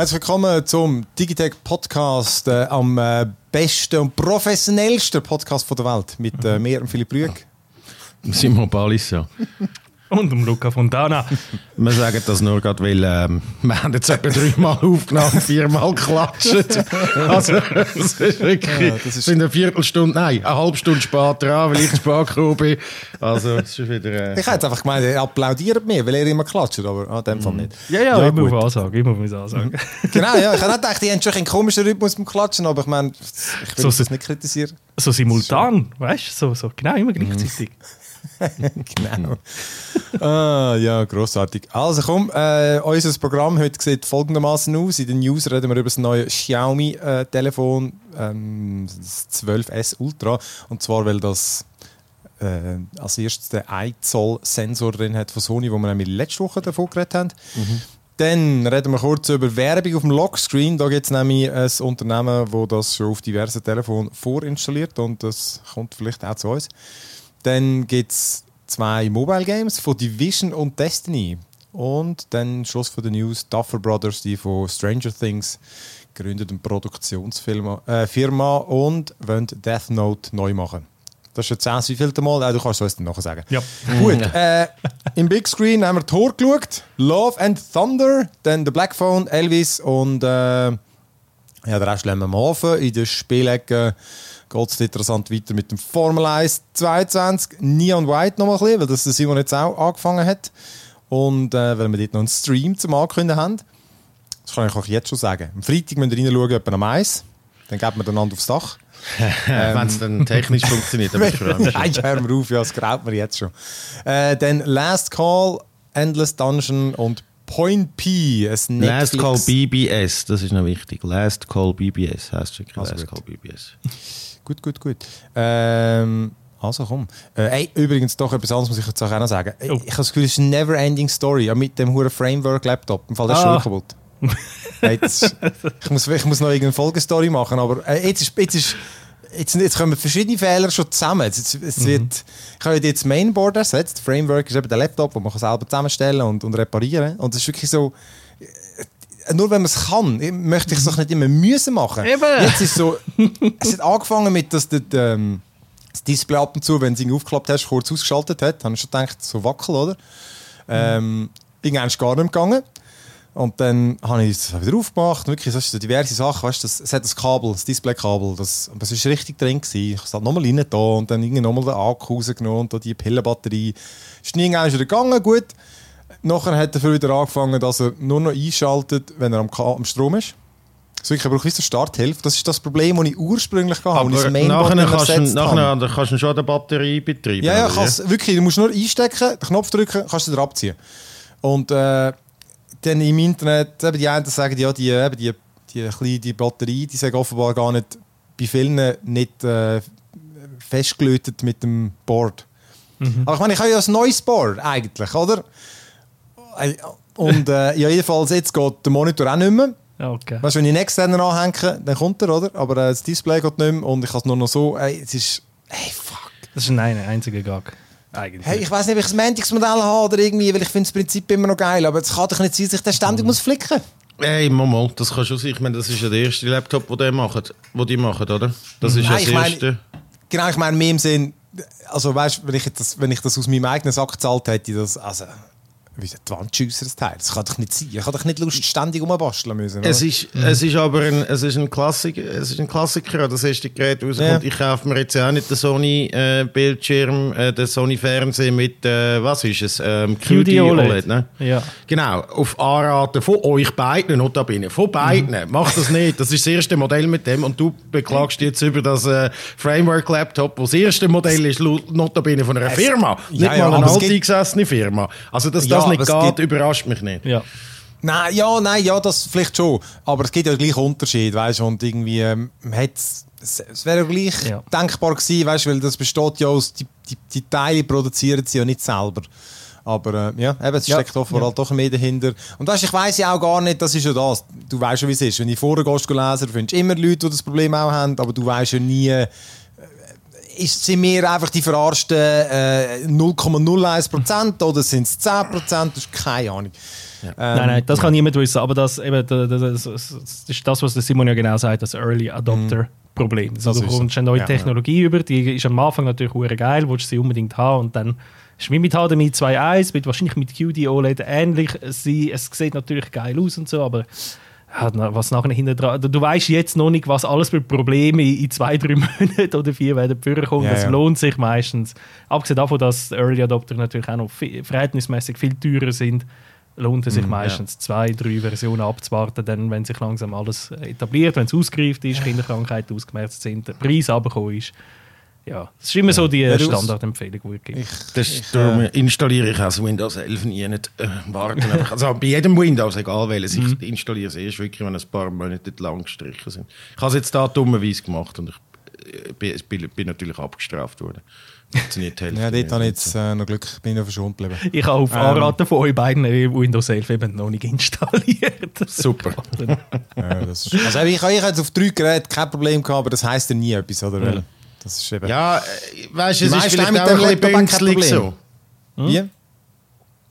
Herzlich willkommen zum Digitech Podcast, äh, am äh, besten und professionellsten Podcast von der Welt mit äh, mir und Philipp Rüeg. Simon Palissa. Und um Luca Fontana. Wir sagen das nur gerade, weil ähm, wir haben jetzt etwa dreimal aufgenommen, viermal geklatscht. Also, das ist wirklich, Ja, das ist- sind eine Viertelstunde, nein, eine halbe Stunde später dran, weil ich zu spät gekommen bin. Also, es ist wieder... Äh, Ich hätte einfach gemeint, er applaudiert mir, weil er immer klatscht, aber an dem Fall nicht. Ja, ja, immer gut. auf Ansage, immer auf Ansage. Genau, ja. Ich habe auch gedacht, die haben schon einen komischen Rhythmus beim Klatschen, aber ich meine, ich will So- das nicht kritisieren. So simultan, weißt du? So, so, genau, immer gleichzeitig. genau. ah, ja, grossartig. Also komm, äh, unser Programm heute sieht folgendermaßen aus. In den News reden wir über das neue Xiaomi-Telefon, ähm, das 12S Ultra. Und zwar, weil das äh, als erstes den 1 Zoll Sensor drin hat von Sony, wo wir nämlich letzte Woche davon geredet haben. Dann reden wir kurz über Werbung auf dem Lockscreen. Da gibt es nämlich ein Unternehmen, das das schon auf diversen Telefonen vorinstalliert und das kommt vielleicht auch zu uns. Dann gibt es zwei Mobile Games von Division und Destiny. Und dann Schluss von der News: Duffer Brothers, die von Stranger Things gründet eine Produktionsfirma äh, Firma und wollen Death Note neu machen. Das ist jetzt das wievielte Mal? Äh, du kannst es dann nachher sagen. Ja. Gut, äh, im Big Screen haben wir Tor geschaut, Love and Thunder, dann der Black Phone, Elvis und äh, ja, den Rest lassen wir mal offen. In der Spielecke geht es interessant weiter mit dem Formel 1 22. Neon White noch mal ein bisschen, weil das der Simon jetzt auch angefangen hat. Und äh, weil wir dort noch einen Stream zum Ankündigen haben. Das kann ich euch jetzt schon sagen. Am Freitag müsst ihr reinschauen, etwa am Eis. Dann geht man einander aufs Dach. Wenn es dann technisch funktioniert, aber ich. Nein, hör mir auf, ja, das graut mir jetzt schon. Äh, dann Last Call, Endless Dungeon und Point P. Last Call BBS, das ist noch wichtig. Last Call BBS heißt wirklich Also Last gut. Call BBS. Gut, gut, gut. Ähm, also komm. Äh, ey, übrigens doch etwas anderes muss ich jetzt auch noch sagen. Ey, Oh. Ich habe das Gefühl, es ist eine never-ending Story. Ja, mit dem huren Framework-Laptop. Im Fall ist Ah. kaputt. Hey, jetzt, ich, muss, ich muss noch irgendeine Folgestory machen, aber äh, jetzt ist... Jetzt ist Jetzt, jetzt kommen verschiedene Fehler schon zusammen. Jetzt, jetzt, es wird, ich habe jetzt das Mainboard ersetzt. Framework ist eben der Laptop, den man selber zusammenstellen und, und reparieren Und es ist wirklich so, nur wenn man es kann, möchte ich es doch nicht immer müssen machen. Eben. Jetzt ist so, es hat angefangen mit, dass der, ähm, das Display ab und zu, wenn du es aufgeklappt hast, kurz ausgeschaltet hat. habe ich schon gedacht, so wackel, oder? Ähm, irgendwann ist gar nicht mehr gegangen. Und dann habe ich es wieder aufgemacht. Wirklich, das sind so diverse Sachen. Weißt, das, es hat das Kabel, das Display-Kabel. Das, das ist richtig drin. Gewesen. Ich habe es halt nochmal rein da und dann irgendwie nochmal den Akku rausgenommen und da die Pillenbatterie. Ist nie irgendwann wieder gegangen, gut. Nachher hat er wieder angefangen, dass er nur noch einschaltet, wenn er am, Ka- am Strom ist. So, ich brauche so Starthilfe. Das ist das Problem, das ich ursprünglich hatte. das Aber Mainboard nachher kannst, du, nachher kannst du schon die Batterie betreiben. Ja, ja, kannst, wirklich. Du musst nur einstecken, den Knopf drücken, kannst du wieder abziehen. Und äh, dann im Internet, eben die einen sagen, ja, die, eben die, die kleine die Batterie, die sagen offenbar gar nicht bei vielen nicht äh, festgelötet mit dem Board. Aber ich meine, ich habe ja ein neues Board eigentlich, oder? Äh, Und äh, ja, jedenfalls, jetzt geht der Monitor auch nicht mehr. Okay. Weißt du, wenn ich einen externen anhänge, dann kommt er, oder? Aber äh, das Display geht nicht mehr und ich habe es nur noch so. Ey, es ist. Hey, fuck. Das ist ein einziger Gag. Eigentlich. Hey, ich weiß nicht, ob ich ein Mantics-Modell habe oder irgendwie, weil ich finde das Prinzip immer noch geil. Aber es kann doch nicht sein, dass ich den ständig muss flicken Hey, Momo, das kann schon sein. Ich meine, das ist ja der erste Laptop, den die machen, wo die machen, oder? Das ist ja das erste. Genau, ich meine, mehr im Sinn, also weißt du, wenn, ich jetzt das- wenn ich das aus meinem eigenen Sack gezahlt hätte, das, also, wie die Wand schiessen, das Teil. Das kann doch nicht sein. Ich habe doch nicht Lust, ständig rumbasteln müssen. Es ist, es ist aber ein, es ist ein, Klassiker, es ist ein Klassiker, das erste Gerät rauskommt. Ja. Ich kaufe mir jetzt auch nicht den Sony-Bildschirm, äh, den Sony-Fernseher mit, äh, was ist es, ähm, QD, QD OLED. OLED, ne? Ja. Genau, auf Anraten von euch beiden, notabene, von beiden. Macht das nicht, das ist das erste Modell mit dem und du beklagst jetzt über das äh, Framework-Laptop, das das erste Modell ist, notabene von einer Es- Firma, nicht Ja, ja, mal eine gibt- alteingesessene Firma. Also, dass Ja, das nicht geht, gibt- überrascht mich nicht. Ja. Nein, ja, nein, ja, das vielleicht schon. Aber es gibt ja gleich Unterschied, weißt du, und irgendwie, ähm, man hat es es wäre ja gleich Ja. denkbar gewesen, weißt du, weil das besteht ja aus, die, die, die Teile produzieren sie ja nicht selber. Aber äh, ja, eben, es Ja. steckt offenbar halt doch mehr dahinter. Und weißt, ich weiss ja auch gar nicht, das ist ja das. Du weißt ja, wie es ist. Wenn du vorher gehst, lesen, du findest immer Leute, die das Problem auch haben, aber du weißt ja nie, äh, ist, sind wir einfach die verarschten äh, 0,01% oder sind es 10%? Das ist keine Ahnung. nein, nein, das kann niemand wissen. Aber das, eben, das, das, das ist das, was der Simon ja genau sagt, das Early Adopter Problem. Also, Das du kommst eine neue Ja. Technologie über, die ist am Anfang natürlich hure geil, willst sie unbedingt haben und dann ist wie mit HDMI 2.1, wird wahrscheinlich mit QD OLED ähnlich sein. Es sieht natürlich geil aus und so, aber ja, was nachher hinten dran. Du weißt jetzt noch nicht, was alles für Probleme in zwei, drei Monaten oder vier werden vorkommen. Ja, das ja. lohnt sich meistens. Abgesehen davon, dass Early Adopter natürlich auch noch viel, verhältnismäßig viel teurer sind, lohnt es sich Mhm, meistens zwei, drei Versionen abzuwarten, dann, wenn sich langsam alles etabliert, wenn es ausgereift ist, Kinderkrankheiten ausgemerzt sind, der Preis runtergekommen ist. Ja, das ist immer so die Ja, du- Standardempfehlung, die es gibt. Ich, Das, ich, darum äh, installiere ich also Windows 11 nie nicht äh, warten. Einfach. Also bei jedem Windows, egal welches, Mhm. ich installiere es erst wirklich, wenn ein paar Monate lang gestrichen sind. Ich habe es jetzt da dummerweise gemacht und ich äh, bin, bin, bin natürlich abgestraft worden. Funktioniert Hälfte ja, dort habe ich jetzt äh, noch Glück, bin ich noch verschont geblieben. Ich habe auf Ähm. Anraten von euch beiden Windows 11 eben noch nicht installiert. Super. Ja, das ist, also ich, ich habe jetzt auf drei Geräten kein Problem gehabt, aber das heisst ja nie etwas, oder? Weil Das ist eben... Ja, äh, weißt du, es ist vielleicht haben mit dem ein Laptop bünzlig Problem. so. Wie? Ist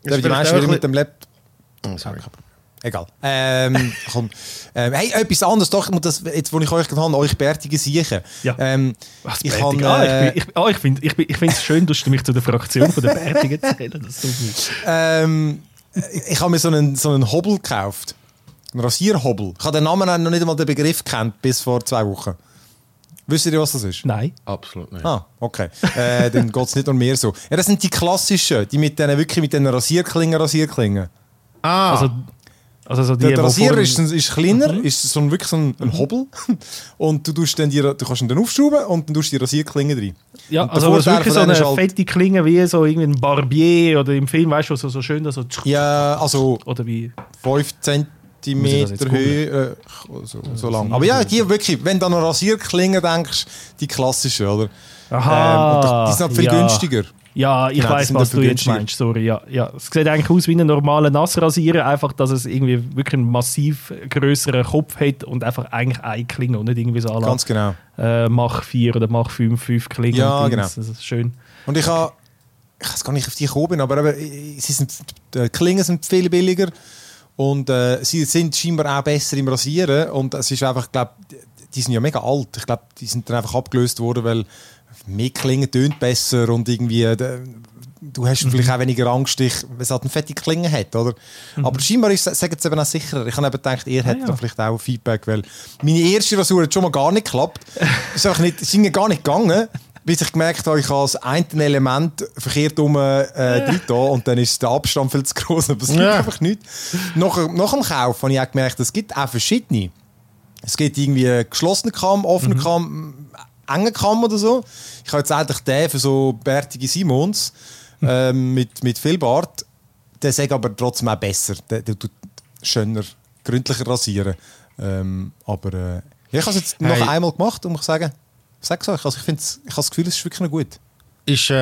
Ja, die meisten wieder ein mit dem Laptop... Oh, sorry. Egal. Ähm, komm. Ähm, hey, etwas anderes doch, ich muss das, jetzt wo ich euch gerade habe, euch bärtige Siechen. Ja. Ähm, Was, ich kann, ah, äh, ich, bin- ich, ah, ich finde ich, bin- ich finde es schön, dass du mich zu der Fraktion von der Bärtigen zählen. Das tut ähm, ich, ich habe mir so einen, so einen Hobel gekauft. Einen Rasierhobel. Ich habe den Namen noch nicht einmal den Begriff kennt bis vor zwei Wochen. Wisst ihr, was das ist? Nein. Absolut nicht. Ah, okay. Äh, dann geht es nicht um mehr so. Ja, das sind die klassischen, die mit denen, wirklich mit den Rasierklingen, Rasierklingen. Ah, Also, also so die, Der, der Rasierer ist, ist kleiner, Mhm. ist so ein, wirklich so ein, ein Hobel. Und du, tust dann die, du kannst ihn dann aufschrauben und dann tust du die Rasierklinge rein. Ja, Und also es ist wirklich so eine halt- fette Klinge wie so irgendwie ein Barbier oder im Film, weißt du, so, so schön, so Ja, also oder wie 5 Muss jetzt Höhe, äh, so, so lang. Aber ja, die wirklich, wenn du an eine Rasierklinge denkst, die klassischen, oder? Aha, ähm, die sind halt viel ja. günstiger. Ja, ich Genau, weiß, was du jetzt meinst. Sorry, ja, ja. Es sieht eigentlich aus wie ein normaler Nassrasierer, einfach, dass es irgendwie wirklich einen massiv größeren Kopf hat und einfach eigentlich eine Klinge und nicht irgendwie so alle Ganz genau. äh, Mach 4 oder Mach 5, 5 Klingen. Ja, und genau. Das ist schön. Und ich habe, ich weiß gar nicht, auf die gekommen bin, aber eben, äh, sie sind, die Klingen sind viel billiger und äh, sie sind scheinbar auch besser im Rasieren und es ist einfach, ich glaube, die sind ja mega alt. Ich glaube, die sind dann einfach abgelöst worden, weil mehr Klingen tönt besser und irgendwie, äh, du hast vielleicht auch weniger Angst, dich, weil es halt eine fette Klinge hat, oder? Aber scheinbar ist, sagen sie eben auch sicherer. Ich habe eben gedacht, ihr hättet ja. da vielleicht auch Feedback, weil meine erste Rasur hat schon mal gar nicht geklappt. Ist einfach nicht, ist gar nicht gegangen, bis ich gemerkt habe, ich habe das eine Element verkehrt um äh, da und dann ist der Abstand viel zu groß. Aber es gibt Ja. einfach nicht. Nach, nach dem Kauf habe ich auch gemerkt, es gibt auch verschiedene. Es gibt irgendwie geschlossene Kamm, offene Kamm, enge Kamm oder so. Ich habe jetzt eigentlich den für so bärtige Simons ähm, mit, mit viel Bart. Der sagt aber trotzdem auch besser. Der, der tut schöner, gründlicher rasieren. Ähm, aber äh, ja, ich habe es jetzt noch Hey. einmal gemacht und muss sagen, sag's euch, also ich, find's, ich habe das Gefühl, es ist wirklich noch gut. ist, äh,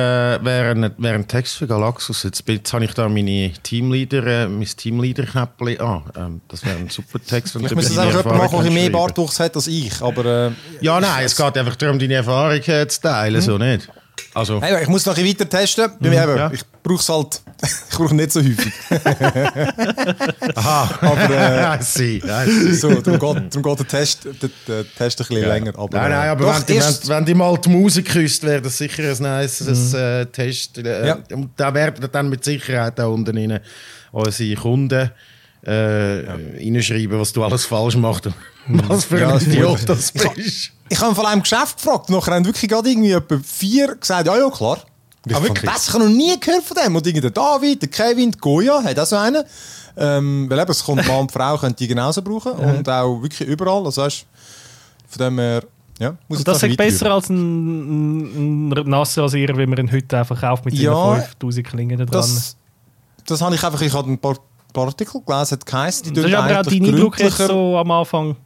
wäre, wäre ein Text für Galaxus. Jetzt, jetzt habe ich da meine Teamleader, äh, mein Teamleader-Käppli. Ah, ähm, das wäre ein super Text. Ich müsste es einfach jemand machen, der mehr Bartwuchs hat als ich. Aber äh, Ja, nein, es geht einfach darum, deine Erfahrung äh, zu teilen, so nicht? Also, hey, ich muss noch ein weiter testen. Eben, ja. Ich brauche es halt ich brauche nicht so häufig. aha. Aber äh, I see, I see. so, darum geht, darum geht der Test, der, der Test ein bisschen länger. Aber, nein, nein, aber doch, wenn, erst- wenn, wenn die mal die Musik küsst, wäre das sicher ein nice äh, Test. Äh, Ja. Und da werden dann mit Sicherheit auch unten rein unsere Kunden äh, reinschreiben, was du alles falsch machst und was für Ja, ein das ist Idiot das Ich bist. Ich habe von einem Geschäft gefragt, nachher haben wirklich gerade irgendwie etwa vier gesagt, ja, ja, klar. Ich fand, wirklich? Ich habe noch nie gehört von dem. Und irgendwie der David, der Kevin, die Goya, hat auch so einen. Ähm, weil eben, es kommt Mann und Frau, können die genauso brauchen. Und auch wirklich überall. Also weißt, von dem her, ja, muss ich Und das ist besser als ein, ein Nassrasierer, wie man ihn heute einfach kauft mit Ja, seinen 5000 Klingen da dran. Das, das habe ich einfach, ich habe ein paar Artikel gelesen, hat geheißen, die ist aber auch dein Eindruck jetzt so am Anfang.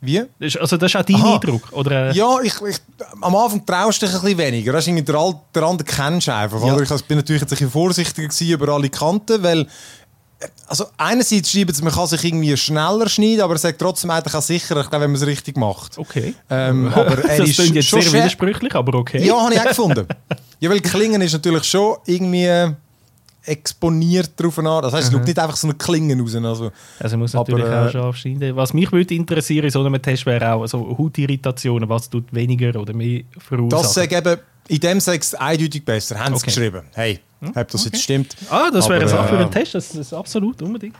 Wie? Also das ist auch dein Aha. Eindruck? Oder, Ja, ich, ich, am Anfang traust du dich ein bisschen weniger. Das ist der, Al- der andere kennst du einfach. Ja. Oder? Ich bin natürlich jetzt ein bisschen vorsichtiger über alle Kanten, weil also einerseits schreiben sie, man kann sich irgendwie schneller schneiden, aber er sagt trotzdem eigentlich auch sicher, ich glaube, wenn man es richtig macht. Okay. Ähm, aber er das ist jetzt schon sehr widersprüchlich, aber okay. Ja, habe ich auch gefunden. Ja, weil Klingen ist natürlich schon irgendwie exponiert drauf an. Das heißt, es schaut nicht einfach so eine Klinge raus. Also, Also muss Aber, natürlich äh, auch scharf schneiden. Was mich würde interessieren in so einem Test wäre auch so Hautirritationen, was tut weniger oder mehr verursachen. das sage eben, in dem sage ich es eindeutig besser. Haben sie Okay. geschrieben. Hey, ob das jetzt stimmt. ah, das wäre eine Sache für äh, einen Test, das ist absolut unbedingt.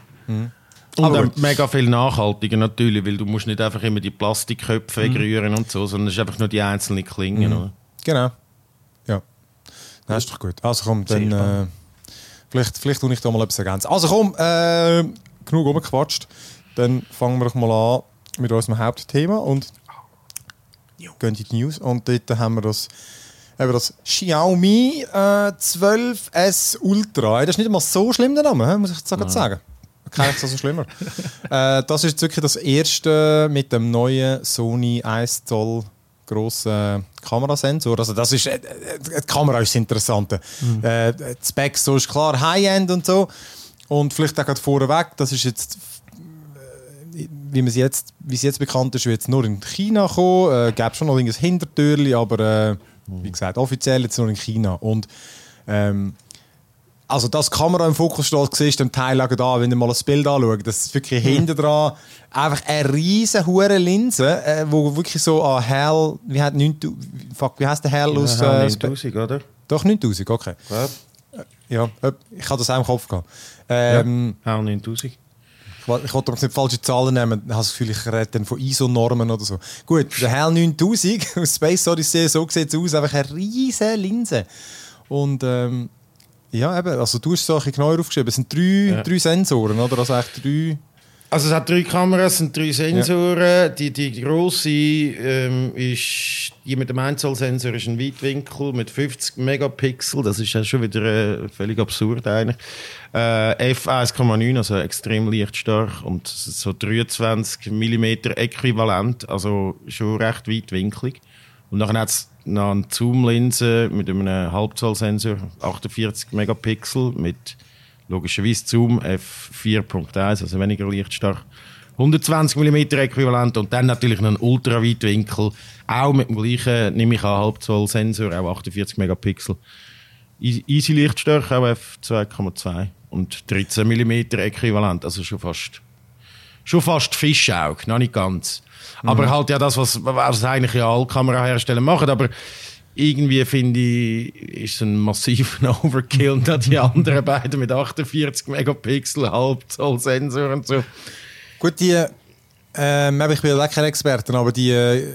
Und Aber mega viel nachhaltiger natürlich, weil du musst nicht einfach immer die Plastikköpfe wegrühren und so, sondern es ist einfach nur die einzelnen Klingen. Oder? Genau. Ja. Das ist doch gut. Also komm, dann. Äh, vielleicht, vielleicht tue ich da mal etwas ergänzen. Also komm, äh, genug rumgequatscht. Dann fangen wir doch mal an mit unserem Hauptthema und gehen in die News. Und dort haben wir das, eben das Xiaomi äh, 12S Ultra. Das ist nicht mal so schlimm, der Name, muss ich jetzt gerade sagen. Kein so so schlimmer. äh, das ist wirklich das erste mit dem neuen Sony 1 Zoll grossen Kamerasensor. Also das ist, äh, äh, die Kamera ist das Interessante. Äh, die Specs so ist klar, High-End und so. Und vielleicht auch gerade vorweg, das ist jetzt äh, wie es jetzt, wie es jetzt bekannt ist, wird es nur in China kommen. Äh, gäbe schon noch ein Hintertürli, aber äh, wie gesagt, offiziell jetzt nur in China. Und ähm, also dass die Kamera im Fokus steht, siehst du dem Teil auch da, wenn du mal das Bild anschaust, das ist wirklich hinten dran einfach eine riesen hure Linse, äh, wo wirklich so an Hell, wie hat 9000, fuck, wie heißt der Hell aus Ja, äh, 9000, oder? Doch 9000, okay. Ja. Ja, äh, ich habe das auch im Kopf gehabt. Ähm, Ja, 9000. ich wollte nicht falsche Zahlen nehmen. Ich habe das Gefühl, ich rede dann von ISO-Normen oder so. Gut, der HAL 9000 aus Space Odyssey, so sieht es aus, einfach eine riesige Linse. Und ähm, ja, eben, also du hast es genau aufgeschrieben, es sind drei, Ja. drei Sensoren, oder? Also echt drei... Also es hat drei Kameras und drei Sensoren. Die, die grosse ähm, ist, die mit dem 1 Zoll Sensor ist ein Weitwinkel mit 50 Megapixel. Das ist ja schon wieder äh, völlig absurd eigentlich. Äh, F1,9, also extrem lichtstark und so 23 mm äquivalent, also schon recht weitwinklig. Und dann hat es noch eine Zoom-Linse mit einem Halbzoll-Sensor, 48 Megapixel mit logischerweise Zoom f4.1, also weniger lichtstark. 120 mm Äquivalent und dann natürlich noch ein Ultraweitwinkel, auch mit dem gleichen, nehme ich an, Halbzoll-Sensor, auch 48 Megapixel. Easy Lichtstärke, auch f2,2 und 13 mm Äquivalent, also schon fast schon fast Fischauge, noch nicht ganz. Aber halt ja das, was, was eigentlich ja alle Kamerahersteller machen, aber irgendwie finde ich, ist es ein massiver Overkill dann die anderen beiden mit 48 Megapixel, Halbzoll Sensor und so. Gut, die... Ähm, ich bin ja kein Experte, aber die, äh,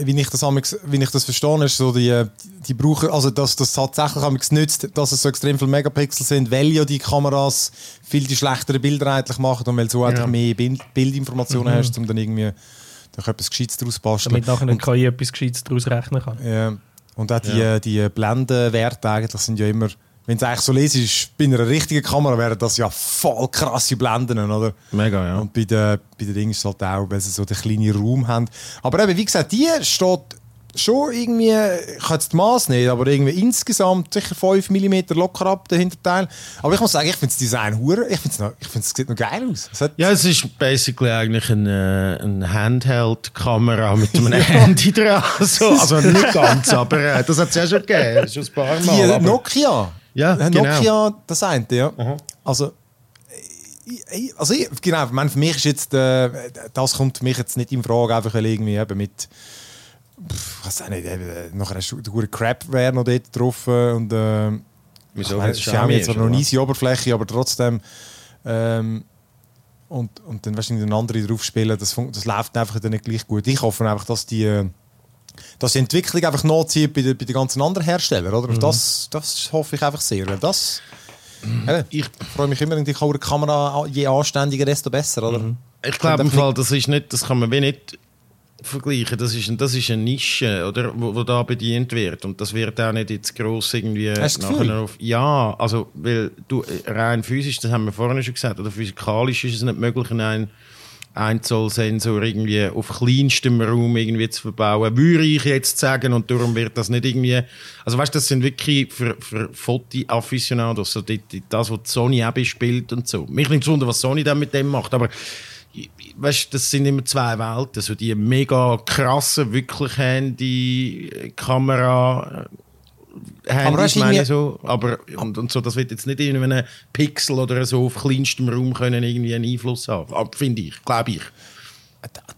wie ich das, wie ich das verstehe, ist so, die, äh, die brauchen, also dass das tatsächlich nützt, dass es so extrem viele Megapixel sind, weil ja die Kameras viel die schlechtere Bilder eigentlich machen und weil du so einfach mehr Bild, Bildinformationen hast, um dann irgendwie doch etwas Gescheites daraus basteln. Damit nachher eine KI etwas Gescheites daraus rechnen kann. Ja. Und auch die, die Blendenwerte eigentlich sind ja immer, wenn du eigentlich so lesest, bei einer richtigen Kamera wären das ja voll krasse Blenden, oder? Mega, ja. Und bei den, bei den Dingen ist es halt auch, weil sie so den kleinen Raum haben. Aber eben, wie gesagt, die steht schon irgendwie, ich habe jetzt die Maß nicht, aber irgendwie insgesamt sicher 5 mm locker ab, der Hinterteil. Aber ich muss sagen, ich finde das Design hure, ich finde es sieht noch geil aus. Es Ja, es ist basically eigentlich eine, eine Handheld-Kamera mit einem Handy dran. So, also nicht ganz, aber äh, das hat es ja schon gegeben, schon ein paar die Mal. aber- Nokia. Ja, Äh, genau. Nokia, das eine, ja. Also, ich- ich- also ich, genau, ich meine, für mich ist jetzt, äh, das kommt mich jetzt nicht in Frage, einfach irgendwie eben mit, pff, was auch nicht, eben, nachher hast du Crapware noch dort drauf äh, und äh, Wieso, ich meine, Xiaomi jetzt noch eine easy Oberfläche, aber trotzdem ähm, und, und dann wahrscheinlich eine andere drauf spielen, das, das läuft einfach dann nicht gleich gut. Ich hoffe einfach, dass die äh, dass die Entwicklung einfach nachzieht bei den, bei den ganzen anderen Herstellern, oder? Auf Das, das hoffe ich einfach sehr, weil das eben, ich freue mich immer, wenn die Kamera je anständiger, desto besser, oder? Ich glaube im einfach Fall, das ist nicht, das kann man wie nicht vergleichen. Das ist, das ist eine Nische, oder, wo, wo da bedient wird. Und das wird auch nicht jetzt gross irgendwie Hast du nachher auf. Ja, also, weil du äh, rein physisch, das haben wir vorhin schon gesagt, oder physikalisch ist es nicht möglich, in ein Einzelsensor irgendwie auf kleinstem Raum irgendwie zu verbauen, würde ich jetzt sagen, und darum wird das nicht irgendwie, also weißt, das sind wirklich für, für Fotoafficionados, so die, die, das, was Sony auch spielt und so. Mich nimmt es wunder, was Sony dann mit dem macht, aber weißt, das sind immer zwei Welten, so die mega krasse, wirklich Handy-Kamera Handys aber meine so, aber und, und so, das wird jetzt nicht in einem Pixel oder so auf kleinstem Raum können irgendwie einen Einfluss haben, finde ich, glaube ich.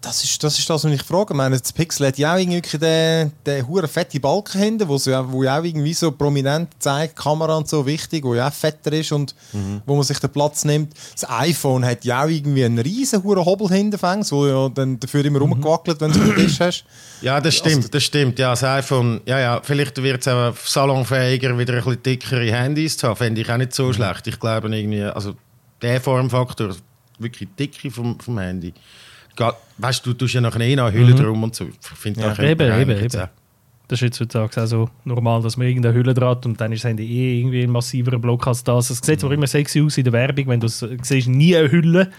Das ist, das ist das, was ich frage. Ich meine, das Pixel hat ja auch irgendwie den, den huren fette Balken hinten, wo, ja, wo ja auch irgendwie so prominent zeigt, Kamera und so wichtig, wo ja auch fetter ist und mhm. wo man sich den Platz nimmt. Das iPhone hat ja auch irgendwie einen riesen huren Hobel hinten wo ja dann dafür immer mhm. rumgewackelt, wenn du es auf Tisch hast. Ja, das stimmt, also, das stimmt. Ja, das iPhone, ja, ja, vielleicht wird es auch salonfähiger, wieder ein bisschen dickere Handys zu haben, fände ich auch nicht so mhm. schlecht. Ich glaube irgendwie, also der Formfaktor, wirklich dicke vom, vom Handy, weißt du, du tust ja nachher eh noch eine Hülle mhm. drum und so. Ich finde ja, eben, eben, eben. Das ist jetzt heutzutage auch so normal, dass man irgendeine Hülle dran hat und dann ist das eh irgendwie ein massiverer Block als das. Es sieht mhm. immer sexy aus in der Werbung, wenn du siehst, nie eine Hülle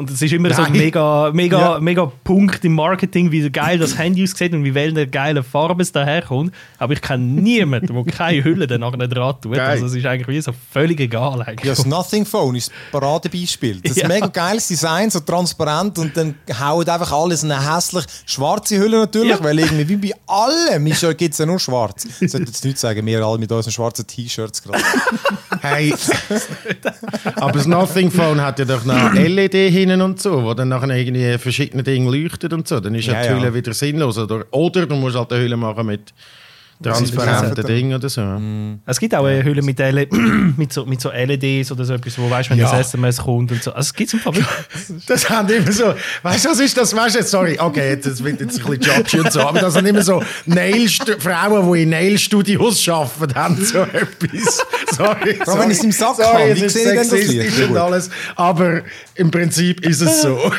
und es ist immer Nein. so ein mega, mega, ja. mega Punkt im Marketing, wie geil das Handy aussieht und wie welche geile Farbe es daherkommt. Aber ich kenne niemanden, der keine Hülle dann nachher dran tut. Geil. Also es ist eigentlich wie so völlig egal. Eigentlich. Ja, das Nothing Phone ist das Paradebeispiel. Das ist ja. ein mega geiles Design, so transparent und dann hauen einfach alles in eine hässlich schwarze Hülle natürlich, ja. weil irgendwie wie bei allem gibt es ja nur schwarz. Ich sollte jetzt nicht sagen, wir alle mit unseren schwarzen T-Shirts gerade. hey, aber das Nothing Phone hat ja doch noch LED hin Maschinen und so, wo dann nachher irgendwie verschiedene Dinge leuchtet und so, dann ist ja, die Hülle wieder sinnlos. Oder, oder du musst halt eine Hülle machen mit transparenten Dingen oder so. Mm. Es gibt auch eine Hülle mit, L mit, so, mit so LEDs oder so etwas, wo weißt, wenn ja. das SMS kommt und so. Also es gibt es im Das haben immer so, weißt du, was ist das? Weißt du, sorry, okay, das wird jetzt ein bisschen judgy und so, aber das sind immer so Nail Frauen, die in Nail-Studios arbeiten, haben so etwas. Sorry. sorry. wenn ich es im Sack sorry, habe, wie sehe ich denn das und alles, aber im Prinzip ist es so.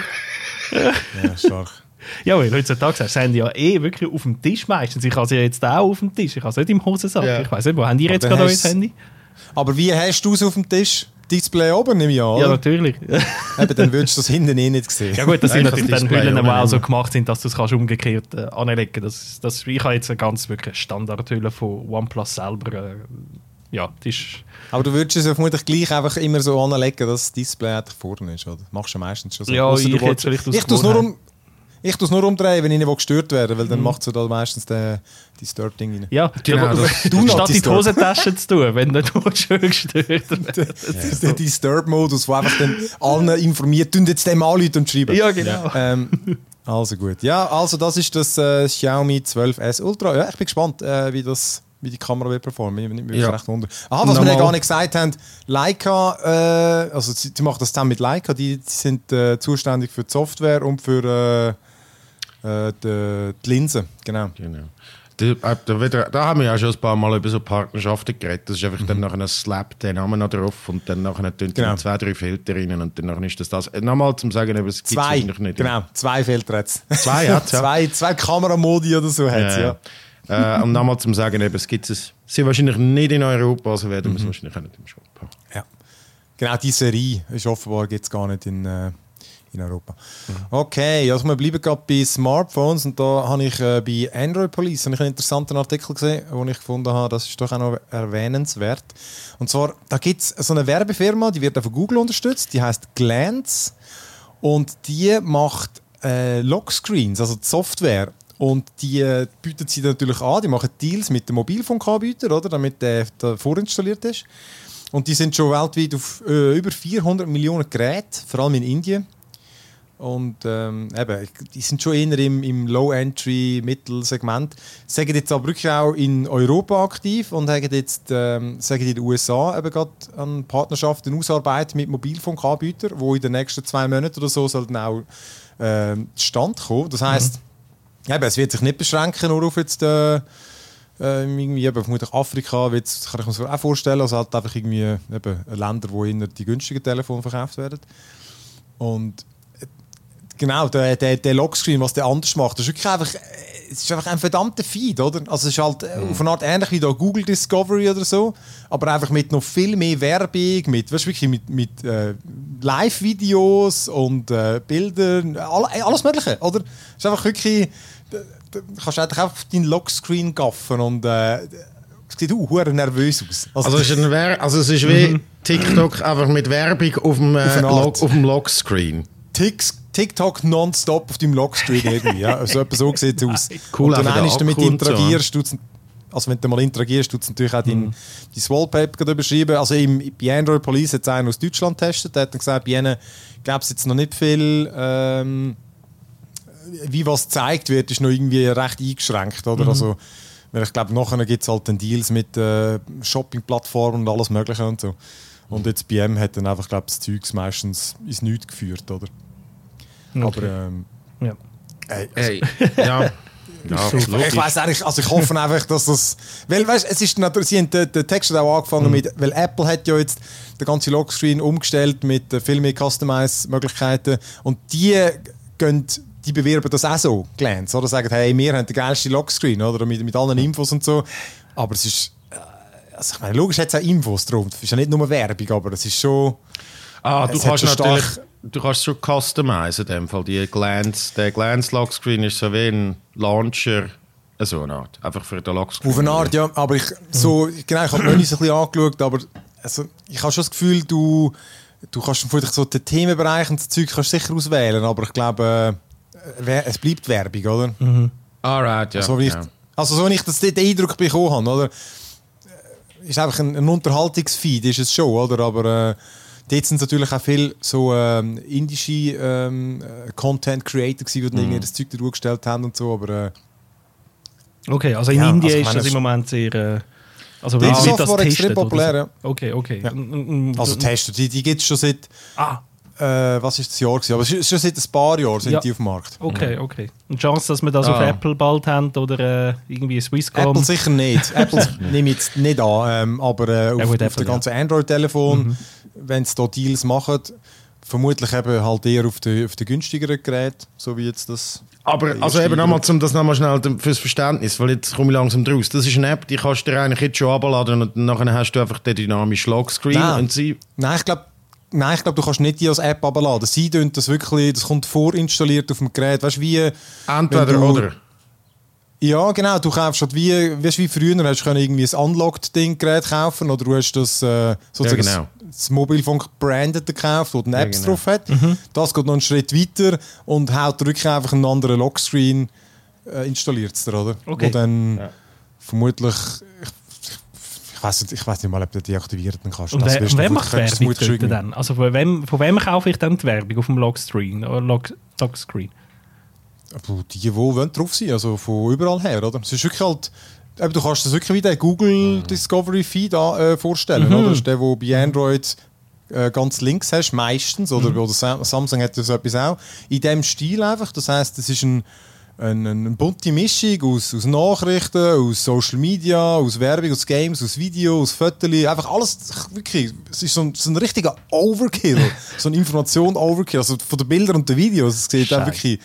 ja, stark. Ja, weil heutzutage hast du ja eh wirklich auf dem Tisch meistens. Ich habe es ja jetzt auch auf dem Tisch. Ich habe es nicht im Hosensack. Ja. Ich weiß nicht, wo haben die jetzt gerade euer Handy? Aber wie hast du es auf dem Tisch? Display oben, ich an. Ja, natürlich. Eben, dann würdest du das hinten eh nicht sehen. Ja gut, das sind natürlich dann Hüllen, die auch so gemacht sind, dass du es kannst umgekehrt äh, anlegen kannst. Das, das, Ich habe jetzt eine ganz wirklich Standardhülle von OnePlus selber. Äh, ja, das ist... Aber du würdest es vermutlich gleich einfach immer so anlegen, dass das Display vorne ist, oder? Machst du meistens schon so. Ja, ich, ich, jetzt, ich, ich tue es nur um... Ich tue es nur umdrehen, wenn ich nicht gestört werde, weil dann mhm. macht es da meistens die Disturb-Ding rein. Ja, genau. Du statt in die Hosentasche zu tun, wenn du schön gestört wirst. Der Disturb-Modus, wo einfach dann allen informiert, tun jetzt dem anrufen und schreiben. Ja, genau. Ähm, also gut. Ja, also das ist das äh, Xiaomi 12S Ultra. Ja, ich bin gespannt, äh, wie das wie die Kamera wird performen. Ich bin ja. recht wundern. Aha, was wir ja gar nicht gesagt haben, Leica, äh, also sie, sie machen das zusammen mit Leica, die, die sind äh, zuständig für die Software und für äh, die, die Linsen. Genau. genau. Die, äh, da, da, haben wir ja schon ein paar Mal über so Partnerschaften geredet. Das ist einfach mhm. dann nachher ein Slap, den Namen noch drauf und dann nachher tun genau. zwei, drei Filter rein und dann ist das das. Äh, nochmal zum Sagen, aber es gibt es nicht. Genau, zwei Filter hat Zwei hat ja. zwei, zwei Kameramodi oder so hat ja. ja. Äh, und nochmal zum Sagen, eben, es gibt es sie wahrscheinlich nicht in Europa, also werden wir es mhm. wahrscheinlich auch nicht im Shop haben. Ja. Genau, die Serie ist offenbar es gar nicht in, äh, in Europa. Mhm. Okay, also wir bleiben gerade bei Smartphones und da habe ich äh, bei Android Police einen interessanten Artikel gesehen, wo ich gefunden habe, das ist doch auch noch erwähnenswert. Und zwar, da gibt es so eine Werbefirma, die wird auch von Google unterstützt, die heißt Glance und die macht äh, Lockscreens, also die Software und die äh, bieten sie natürlich an, die machen Deals mit den Mobilfunkanbietern, oder, damit der, der vorinstalliert ist. Und die sind schon weltweit auf äh, über 400 Millionen Geräte, vor allem in Indien. Und ähm, eben, die sind schon eher im, im Low-Entry-Mittelsegment. Sagen jetzt aber wirklich auch in Europa aktiv und haben jetzt ähm, sagen in den USA eben gerade an Partnerschaften ausarbeiten mit Mobilfunkanbietern, wo in den nächsten zwei Monaten oder so sollten auch äh, Stand kommen. Das heißt, mhm Eben, es wird sich nicht beschränken nur auf jetzt äh, äh irgendwie eben, vermutlich Afrika, jetzt kann ich mir das auch vorstellen, also halt einfach irgendwie eben Länder, wo die günstigen Telefone verkauft werden. Und genau, der, der, der Lockscreen, was der anders macht, das ist wirklich einfach, es ist einfach ein verdammter Feed, oder? Also es ist halt äh, auf eine Art ähnlich wie da Google Discovery oder so, aber einfach mit noch viel mehr Werbung, mit, weißt, wirklich mit, mit äh, Live-Videos und äh, Bildern, all, alles Mögliche, oder? Es ist einfach wirklich, du, kannst einfach auf deinen Lockscreen gaffen und äh, es sieht auch hure nervös aus. Also, es ist, ein Wer also es ist wie TikTok einfach mit Werbung auf dem, äh, Art. Log, auf dem Lockscreen. Tix- TikTok nonstop auf deinem Lockscreen irgendwie. Ja? Also etwa so sieht es aus. Cool, und dann einmal damit interagierst, tut's- also wenn du mal interagierst, tut es natürlich auch dein, dein Wallpaper überschreiben. Also im, bei Android Police hat es einer aus Deutschland getestet, der hat dann gesagt, bei ihnen gäbe es jetzt noch nicht viel, ähm, wie was gezeigt wird, ist noch irgendwie recht eingeschränkt. Oder? Also, weil ich glaube, nachher gibt es halt dann Deals mit äh, Shopping-Plattformen und alles mögliche und so. Und jetzt ihm hat dann einfach, glaube ich, das Zeugs meistens ins Nichts geführt, oder? Aber ähm, Ja. ey, also, Hey, ja. ja ich weiß eigentlich, also ich hoffe einfach, dass das, weil weißt, es ist natürlich, sie haben den, den Text hat auch angefangen mit, weil Apple hat ja jetzt den ganzen Lockscreen umgestellt mit äh, viel mehr Customize-Möglichkeiten und die gehen, die bewerben das auch so, Glance, oder? Sagen, hey, wir haben den geilsten Lockscreen, oder? Mit, mit allen Infos und so, aber es ist, äh, also ich meine, logisch hat es auch Infos drum, es ist ja nicht nur Werbung, aber es ist schon, Ah, du kannst natürlich, stark- du kannst schon customizen in dem Fall. Die Glance, der Glance Lockscreen ist so wie ein Launcher, so eine Art, einfach für den Lockscreen. Auf eine Art, ja. Aber ich, so, genau, ich habe so ein bisschen angeschaut, aber also, ich habe schon das Gefühl, du, du kannst vielleicht so den Themenbereich und das Zeug kannst sicher auswählen, aber ich glaube, äh, es bleibt Werbung, oder? Alright, ja. So wie ich, ja. Also so wie ich das, den Eindruck bekommen habe, oder? Äh, Ist einfach ein, ein Unterhaltungsfeed, ist es schon, oder? Aber äh, dort sind natürlich auch viel so ähm, indische ähm, äh, Content Creator gewesen, die irgendwie das Zeug da gestellt haben und so, aber äh, Okay, also in Ja, Indien also ist das es- im Moment sehr. Äh, also Die Software das extrem populär, ja. Okay, okay. Ja. Also Tester, die, die gibt es schon seit Ah, äh, was ist das Jahr gewesen? Aber ist schon seit ein paar Jahren sind Ja. die auf dem Markt. okay, okay. Und Chance, dass wir das auf Ah. Apple bald haben oder äh, irgendwie Swisscom. Apple sicher nicht. Apple nehme ich jetzt nicht an, ähm, aber äh, auf, Ja, gut, auf Apple, den ganzen Android-Telefon, wenn sie da Deals machen, vermutlich eben halt eher auf den auf die günstigeren Geräten, so wie jetzt das. Aber also eben nochmal, um das nochmal schnell fürs Verständnis, weil jetzt komme ich langsam draus. Das ist eine App, die kannst du dir eigentlich jetzt schon abladen und nachher hast du einfach den dynamischen Lockscreen Nein. sie... Nein, ich glaube, Nein, ich glaube, du kannst nicht die als App abladen. Sie tun das wirklich, das kommt vorinstalliert auf dem Gerät. Weißt wie. Entweder du- oder. Ja, genau. Du kaufst halt wie, weißt, wie früher, hast du irgendwie ein Unlocked-Ding-Gerät kaufen oder du hast das äh, sozusagen Ja, genau. Das, das Mobilfunk-Branded gekauft, das eine Ja, Apps genau. drauf hat. Das geht noch einen Schritt weiter und haut wirklich einfach einen anderen Lockscreen äh, installiert es oder? Okay. Wo dann Ja. vermutlich... Ich, weiß nicht, ich weiß nicht mal, ob du die aktivieren kannst. Und Das wer, und wer macht Werbung dort dann? Also von wem, von wem kaufe ich dann die Werbung auf dem Lockscreen? Oder Log, Lockscreen? Die, die wollen drauf sein, also von überall her, oder? Es ist wirklich halt, eben, du kannst das wirklich wie den Google Discovery Feed äh, vorstellen, oder? Das ist der, wo bei Android äh, ganz links hast, meistens, oder, oder Sam- Samsung hat das etwas auch, in dem Stil einfach, das heißt, es ist ein, ein, eine bunte Mischung aus, aus Nachrichten, aus Social Media, aus Werbung, aus Games, aus Video, aus Fotos, einfach alles, wirklich, es ist so ein, so ein richtiger Overkill, so eine Information-Overkill, also von den Bildern und den Videos, es sieht auch wirklich,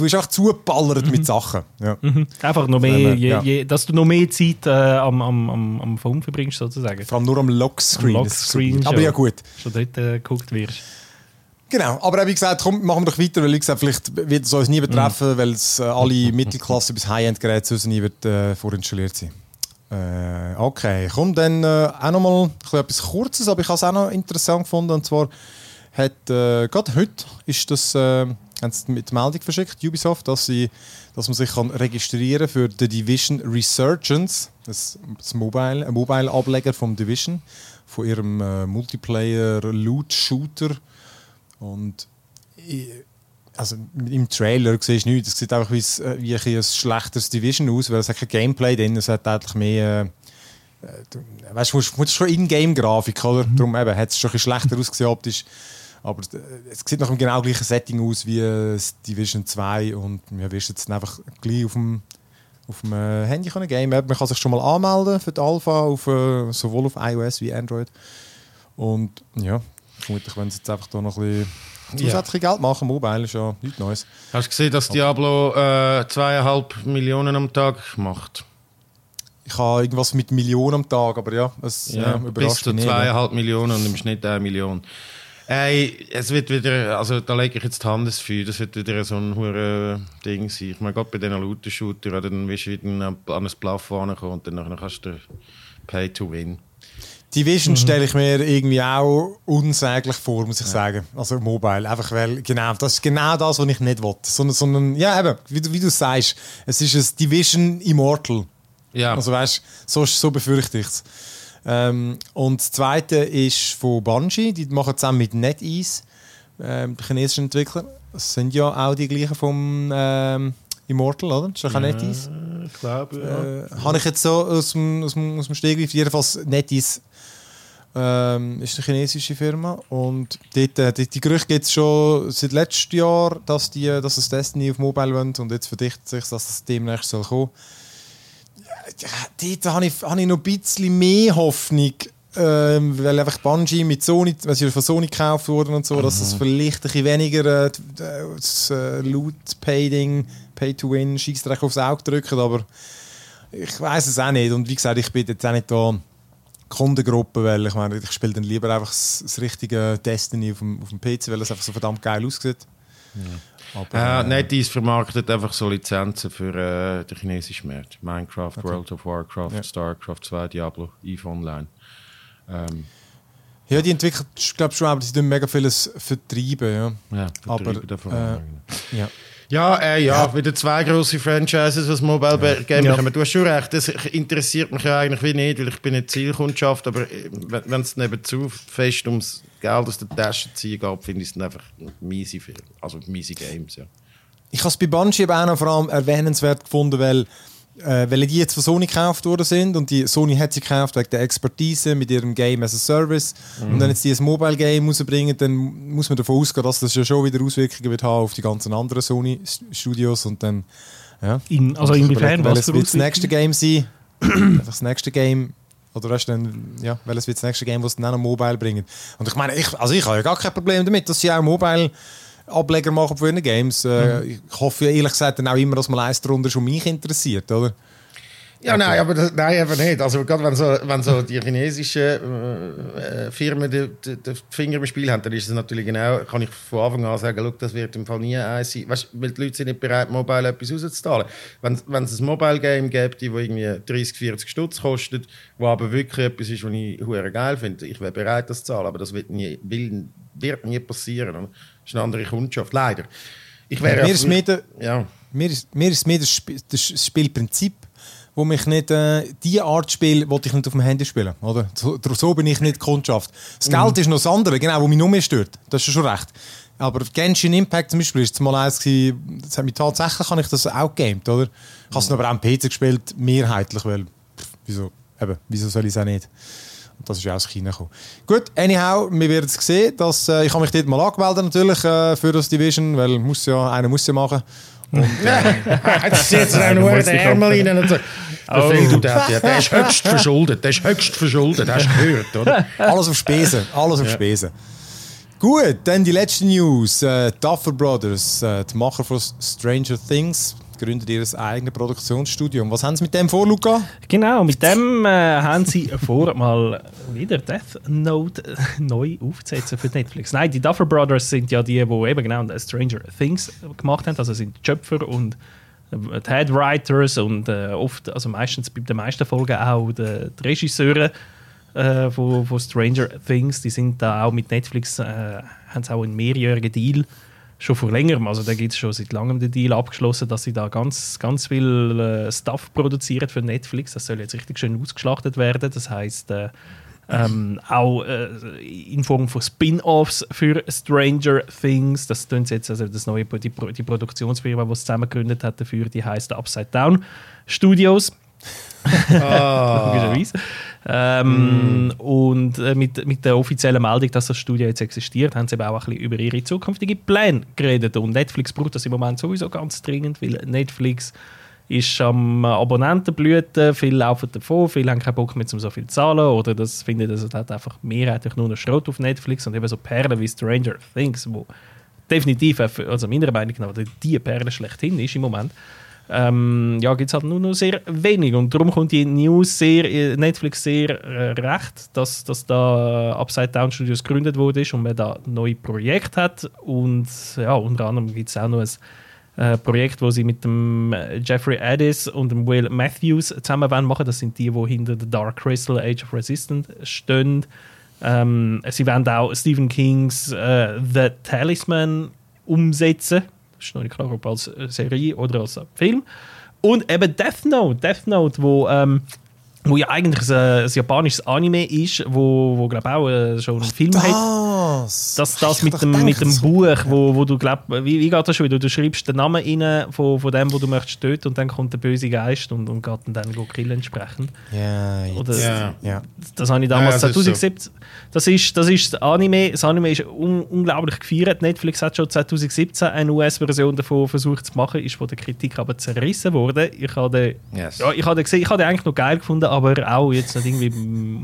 du bist auch zugeballert mit Sachen. Ja. Einfach noch mehr, man- je, je, dass du noch mehr Zeit äh, am, am, am, am Phone verbringst, sozusagen. Vor allem nur am Lockscreen. Am Lockscreen. Aber ja gut. Schon dort äh, geguckt wirst. Genau, aber wie gesagt, komm, machen wir doch weiter, weil wie gesagt, vielleicht wird es uns nie betreffen, weil es äh, alle Mittelklasse bis High-End-Geräte sonst nie wird, äh, vorinstalliert sein. Äh, okay, komm, dann äh, auch nochmal etwas Kurzes, aber ich habe es auch noch interessant gefunden. Und zwar hat äh, gerade heute ist das, äh, haben sie mit Meldung verschickt, Ubisoft, dass, sie, dass man sich kann registrieren für The Division Resurgence, das, das Mobile, ein Mobile-Ableger vom Division, von ihrem äh, Multiplayer-Loot-Shooter. Und ich, also im Trailer siehst du nichts, es sieht einfach wie, ein- äh, wie ein, ein schlechteres Division aus, weil es hat kein Gameplay drin, es hat eigentlich mehr... Äh, du, weißt, du musst, musst schon In-Game-Grafik, oder? Darum eben, hat es schon ein bisschen schlechter ausgesehen optisch. Aber äh, es sieht nach dem genau gleichen Setting aus wie äh, das Division 2 und wir wirst jetzt einfach gleich auf dem, auf dem äh, Handy können game. Man kann sich schon mal anmelden für die Alpha, auf, sowohl auf iOS wie Android. Und ja, vermutlich, wenn sie jetzt einfach da noch ein bisschen zusätzlich Geld machen. Mobile ist ja nichts Neues. Hast du gesehen, dass Diablo äh, zweieinhalb Millionen am Tag macht? Ich habe irgendwas mit Millionen am Tag, aber ja, es Ja, äh, bis überrascht zu mich nicht. zweieinhalb Millionen und im Schnitt eine Million. Ey, es wird wieder, also da lege ich jetzt die Hand ins Feuer, das wird wieder so ein hure Ding sein. Ich meine, gerade bei diesen Looter-Shooter, oder dann wirst du wieder an ein Plafond kommen und dann nachher kannst du Pay to Win. Division stelle ich mir irgendwie auch unsäglich vor, muss ich sagen. Also Mobile. Einfach weil, genau, das ist genau das, was ich nicht will. Sondern, sondern ja, eben, wie, du- wie du sagst, es ist ein Division Immortal. Ja, Also weißt so, so befürchte ich es. Ähm, und das zweite ist von Bungie, die machen zusammen mit NetEase, ähm, chinesischen Entwickler. Das sind ja auch die gleichen vom ähm, Immortal, oder? Das ist auch NetEase. ich glaube, Äh, habe ich jetzt so aus dem, aus dem, aus dem Stegreif. Jedenfalls NetEase ähm, ist eine chinesische Firma und dort, äh, die, die Gerüchte gibt es schon seit letztem Jahr, dass, die, dass das Destiny auf Mobile wollen und jetzt verdichtet sich, dass das demnächst soll kommen. Ja, dort habe ich, habe ich noch ein bisschen mehr Hoffnung, ähm, weil einfach Bungie mit Sony, weil sie von Sony gekauft wurden und so, dass es vielleicht ein bisschen weniger äh, das äh, Loot-Pay-Ding, Pay-to-Win, Scheißdreck aufs Auge drücken, aber ich weiß es auch nicht. Und wie gesagt, ich bin jetzt auch nicht da Kundengruppe, weil ich meine, ich spiele dann lieber einfach das, das richtige Destiny auf dem, auf dem PC, weil es einfach so verdammt geil aussieht. Aber, Äh, äh, NetEase vermarktet einfach so Lizenzen für äh, den chinesischen Markt. Minecraft, World of Warcraft, Ja. StarCraft 2, Diablo, EVE Online. Ähm, Ja, die entwickelt, ich glaube schon, aber sie tun mega vieles vertreiben. Ja. ja, Aber, Vertriebe davon. äh, ja. Ja, äh, ja, wieder zwei grosse Franchises, was Mobile ja. Game Ja. bekommen. Du hast schon recht, das interessiert mich ja eigentlich wie nicht, weil ich bin nicht Zielkundschaft, aber äh, wenn es nebenzu fest ums Geld aus der Tasche ziehen geht, finde ich es einfach miese Film. Also miese Games, ja. Ich habe es bei Bungie eben auch noch vor allem erwähnenswert gefunden, weil, äh, weil die jetzt von Sony gekauft worden sind und die Sony hat sie gekauft wegen der Expertise mit ihrem Game as a Service und dann jetzt die ein Mobile Game rausbringen, dann muss man davon ausgehen, dass das ja schon wieder Auswirkungen wird haben auf die ganzen anderen Sony Studios und dann ja. In, also Ich inwiefern, was wird das nächste Game sein? Einfach das nächste Game oder du, dann, ja, welches wird das nächste Game, was sie dann auch noch Mobile bringen? Und ich meine, ich, also ich habe ja gar kein Problem damit, dass sie auch Mobile Ableger machen für ihre Games. Äh, Ich hoffe ehrlich gesagt dann auch immer, dass mal eins darunter schon mich interessiert, oder? Ja, nein, aber das, nein, eben nicht. Also gerade wenn so, wenn so die chinesischen äh, äh, Firmen den Finger im Spiel haben, dann ist es natürlich genau, kann ich von Anfang an sagen, das wird im Fall nie eins sein. Weißt, weil die Leute sind nicht bereit, mobile etwas rauszuzahlen. Wenn, wenn es ein Mobile-Game gibt, das irgendwie 30, 40 Stutz kostet, wo aber wirklich etwas ist, was ich geil finde, ich wäre bereit, das zu zahlen, aber das wird nie, will, wird nie passieren. oder? Das ist eine andere Kundschaft, leider. Ich wäre Mir ist mehr der- ja. Mir ist, mir ist mehr das, Sp das Spielprinzip, wo mich nicht, äh, die Art Spiel wollte ich nicht auf dem Handy spielen, oder? So, so bin ich nicht Kundschaft. Das Geld ist noch das andere, genau, wo mich noch mehr stört. Das ist schon recht. Aber Genshin Impact zum Beispiel ist mal eins gewesen, das hat mich tatsächlich, habe ich das auch gegamed, oder? Ich habe es aber auch am PC gespielt, mehrheitlich, weil, pff, wieso, eben, wieso soll ich es auch nicht? Und das ist ja aus China gekommen. Gut, anyhow, wir werden es sehen. Dass, äh, ich habe mich dort mal angemeldet natürlich äh, für das Division, weil muss ja, einer muss ja machen. Jetzt setzt er auch nur den Ärmel rein und. Der Oh. Phil, der, der, ist höchst verschuldet. Der ist höchst verschuldet. Hast du gehört, oder? Alles auf Spesen, alles auf Spesen. Gut, dann die letzte News. Äh, Duffer Brothers, äh, die Macher von Stranger Things, gründet ihr eigenes Produktionsstudio. Und was haben sie mit dem vor, Luca? Genau, mit dem äh, haben sie vor, mal wieder Death Note äh, neu aufzusetzen für Netflix. Nein, die Duffer Brothers sind ja die, die eben genau Stranger Things gemacht haben. Also sind Schöpfer und äh, die Headwriters und äh, oft, also meistens bei den meisten Folgen auch die, die Regisseure äh, von, von Stranger Things. Die sind da auch mit Netflix, äh, haben auch einen mehrjährigen Deal schon vor längerem, also da gibt es schon seit langem den Deal abgeschlossen, dass sie da ganz, ganz viel äh, Stuff produzieren für Netflix. Das soll jetzt richtig schön ausgeschlachtet werden. Das heißt äh, ähm, auch äh, in Form von Spin-offs für Stranger Things. Das tun sie jetzt also das neue die, die Produktionsfirma, die es zusammen gegründet hat dafür, die heißt Upside Down Studios. Logischerweise. Ähm, Und äh, mit, mit der offiziellen Meldung, dass das Studio jetzt existiert, haben sie eben auch ein bisschen über ihre zukünftigen Pläne geredet. Und Netflix braucht das im Moment sowieso ganz dringend, weil Netflix ist am Abonnentenblüten, viele laufen davon, viele haben keinen Bock mehr, um so viel zu zahlen oder das finden, das hat einfach mehrheitlich nur noch Schrott auf Netflix und eben so Perlen wie Stranger Things, wo definitiv, also meiner Meinung nach, die Perle schlechthin ist im Moment. Ähm, ja, gibt es halt nur noch sehr wenig. Und darum kommt die News sehr, äh, Netflix sehr äh, recht, dass, dass da Upside Down Studios gegründet wurde und man da neue Projekte hat. Und ja, unter anderem gibt es auch noch ein äh, Projekt, wo sie mit dem Jeffrey Addis und dem Will Matthews zusammen machen. Das sind die, die hinter The Dark Crystal Age of Resistance stehen. Ähm, sie werden auch Stephen Kings äh, The Talisman umsetzen. Ist noch nicht klar, ob als Serie oder als Film. Und eben Death Note. Death Note, wo ähm, wo ja eigentlich ein, ein japanisches Anime ist, wo, wo glaube auch äh, schon einen Film das. hat. Das, das mit dem, mit dem Buch, wo, wo du glaub, wie, wie geht das schon wieder? Du schreibst den Namen rein von, von dem, wo du möchtest töten und dann kommt der böse Geist und, und geht dann, dann killen entsprechend. Ja, Oder, ja. ja. Das habe ich damals Ja, das ist 2017. So. Das ist das ist das Anime. Das Anime ist un unglaublich gefeiert. Netflix hat schon 2017 eine US-Version davon versucht zu machen, ist von der Kritik aber zerrissen worden. Ich habe den, Yes. ja, ich habe den gesehen, ich habe den eigentlich noch geil gefunden, aber auch jetzt nicht irgendwie mm,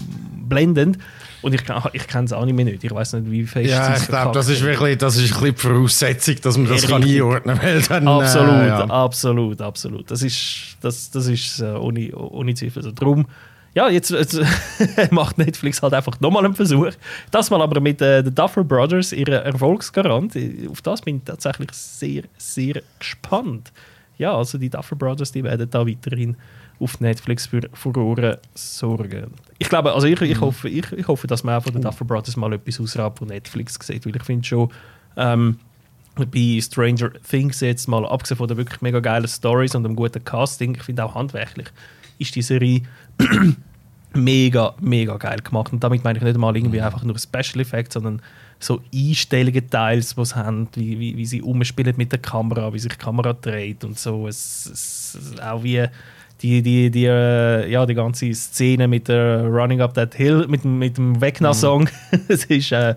blendend. Und ich, ich kenne das Anime nicht. Ich weiß nicht, wie fest Ja, es ich glaube, das ist wirklich das ist ein bisschen die Voraussetzung, dass man das kann einordnen kann. dann, Absolut, Äh, ja. absolut, absolut. Das ist, das, das ist äh, ohne, ohne Zweifel so. Darum, ja, jetzt, jetzt macht Netflix halt einfach nochmal einen Versuch. Das mal aber mit äh, den Duffer Brothers, ihrer Erfolgsgarant. Auf das bin ich tatsächlich sehr, sehr gespannt. Ja, also die Duffer Brothers, die werden da weiterhin auf Netflix für Furore sorgen. Ich glaube, also ich, ich, hoffe, ich, ich hoffe, dass man auch von den Duffer Brothers mal etwas ausraubt, von Netflix sieht, weil ich finde schon, ähm, bei Stranger Things jetzt mal, abgesehen von den wirklich mega geilen Stories und dem guten Casting, ich finde auch handwerklich, ist die Serie mega, mega geil gemacht. Und damit meine ich nicht mal irgendwie einfach nur Special Effects, sondern so Einstellungen teils, die sie haben, wie, wie, wie sie umspielen mit der Kamera, wie sich die Kamera dreht und so. Es, es, auch wie die, die, die, äh, ja, die ganze Szene mit der Running Up That Hill, mit, dem- mit dem Wegner-Song, es ist äh,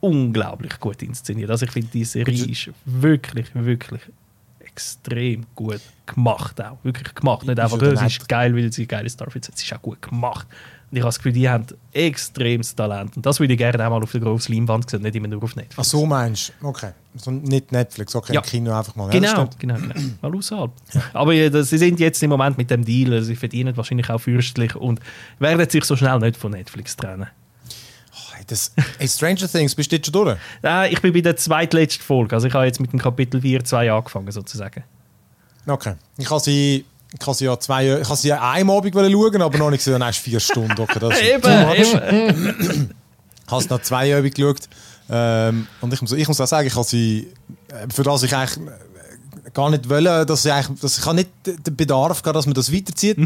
unglaublich gut inszeniert. Also ich finde, die Serie ist wirklich, wirklich extrem gut gemacht auch. Wirklich gemacht. Nicht einfach, es ist geil, weil sie geile Starfits hat. Es ist auch gut gemacht. Und ich habe das Gefühl, die haben extremes Talent. Und das würde ich gerne auch mal auf der grossen Leinwand sehen, nicht immer nur auf Netflix. Ach so meinst du? Okay. Also nicht Netflix, okay, Ja. Kino einfach mal. Genau, genau, genau. Mal außerhalb. Aber ja, das- sie sind jetzt im Moment mit dem Deal, sie verdienen wahrscheinlich auch fürstlich und werden sich so schnell nicht von Netflix trennen. Oh, hey, das, hey, Stranger Things, bist du jetzt schon durch? Äh, ich bin bei der zweitletzten Folge, also ich habe jetzt mit dem Kapitel 4 2 angefangen sozusagen. Okay. Ich habe sie, ich habe sie ja zwei, ich habe sie ja einem Abend wollen schauen, aber noch nicht gesehen, dann vier Stunden. Okay, das much. eben. Ich habe es nach zwei Jahren geschaut. Ähm, und ich muss, ich muss auch sagen, ich habe sie, äh, für das ich eigentlich äh, gar nicht wollte, dass ich, eigentlich, dass ich habe nicht den Bedarf gehabt, dass man das weiterzieht.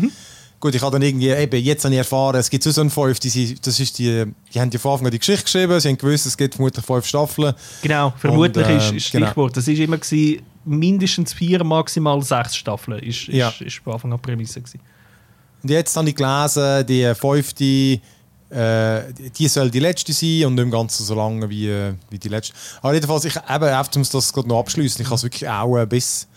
Gut, ich habe dann irgendwie, eben, jetzt habe ich erfahren, es gibt so einen fünf, die, sind- das ist die, die haben ja von Anfang an die Geschichte geschrieben, sie haben gewusst, es gibt vermutlich fünf Staffeln. Genau, vermutlich Und, ähm, ist, ist genau. Stichwort. Das ist immer gewesen, mindestens vier, maximal sechs Staffeln. Ist, ist, Ja. ist von Anfang an die Prämisse gewesen. Und jetzt habe ich gelesen, die fünfte, äh, die soll die letzte sein und nicht im Ganzen so lange wie, äh, wie die letzte. Aber jedenfalls, ich eben, einfach, um das gerade noch abschließen, ich habe es wirklich auch äh, bis.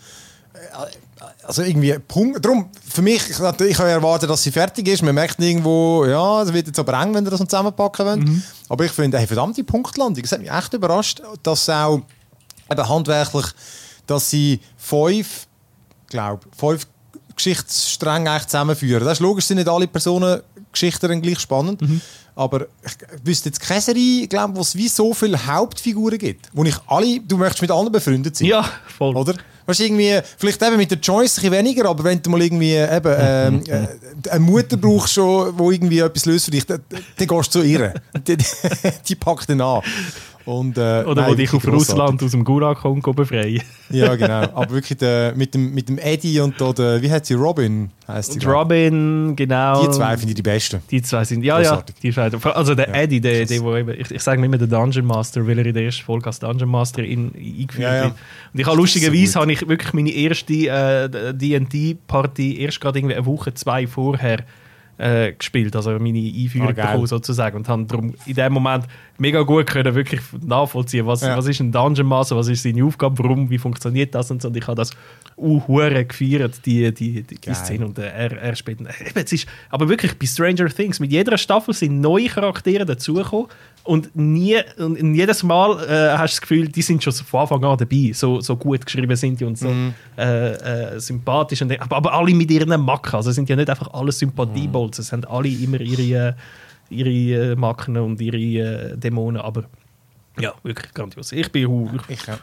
Also irgendwie Punkt. Darum, für mich, ich, ich habe erwartet, dass sie fertig ist. Man merkt irgendwo, ja, es wird jetzt aber eng, wenn ihr das noch zusammenpacken wollt. Aber ich finde, hey, verdammte Punktlandung. Es hat mich echt überrascht, dass auch eben handwerklich, dass sie fünf, glaube fünf Geschichtsstränge eigentlich zusammenführen. Das ist logisch, sind nicht alle Personen Geschichten dann gleich spannend. Aber ich wüsste jetzt keine Serie, glaube wo es wie so viele Hauptfiguren gibt. Wo ich alle, du möchtest mit allen befreundet sein. Ja, voll. Oder? Weißt irgendwie, vielleicht eben mit der Joyce ein weniger, aber wenn du mal irgendwie eben, ähm, äh, eine Mutter brauchst, wo irgendwie etwas löst für dich, dann, dann gehst du zu ihr. Die, die, die packt dann an. Und, äh, Oder nein, wo dich auf grossartig. Russland aus dem Gulag kommt, befreien. Ja, genau. Aber wirklich der, mit, dem, mit dem Eddie und der, wie heißt sie, Robin? Heisst Und ich. Robin, genau. Die zwei finde ich die besten. Die zwei sind, ja, Grossartig. ja. Die zwei, also der Ja, Eddie, der, der, wo eben, ich, ich sage immer der Dungeon Master, weil er in der ersten Folge als Dungeon Master in, eingeführt Ja, ja. wird. Und ich habe So lustigerweise gut. habe ich wirklich meine erste äh, D&D-Party erst gerade irgendwie eine Woche, zwei vorher äh, gespielt, also meine Einführung Ah, bekommen sozusagen und haben darum in dem Moment mega gut können wirklich nachvollziehen, was, Ja. was ist ein Dungeon Master, was ist seine Aufgabe, warum, wie funktioniert das und so. Und ich habe das uhure gefeiert, die, die, die, die. Szene und äh, er, er spielt. Eben, es ist, aber wirklich bei Stranger Things mit jeder Staffel sind neue Charaktere dazugekommen und nie und jedes Mal äh, hast du das Gefühl, die sind schon von Anfang an dabei, so, so gut geschrieben sind die und so äh, äh, sympathisch und, aber, aber alle mit ihren Macken, also sind ja nicht einfach alle Sympathiebolzen, es haben alle immer ihre, ihre äh, Macken und ihre äh, Dämonen, aber ja, wirklich grandios. Ich bin hu- ich, ja.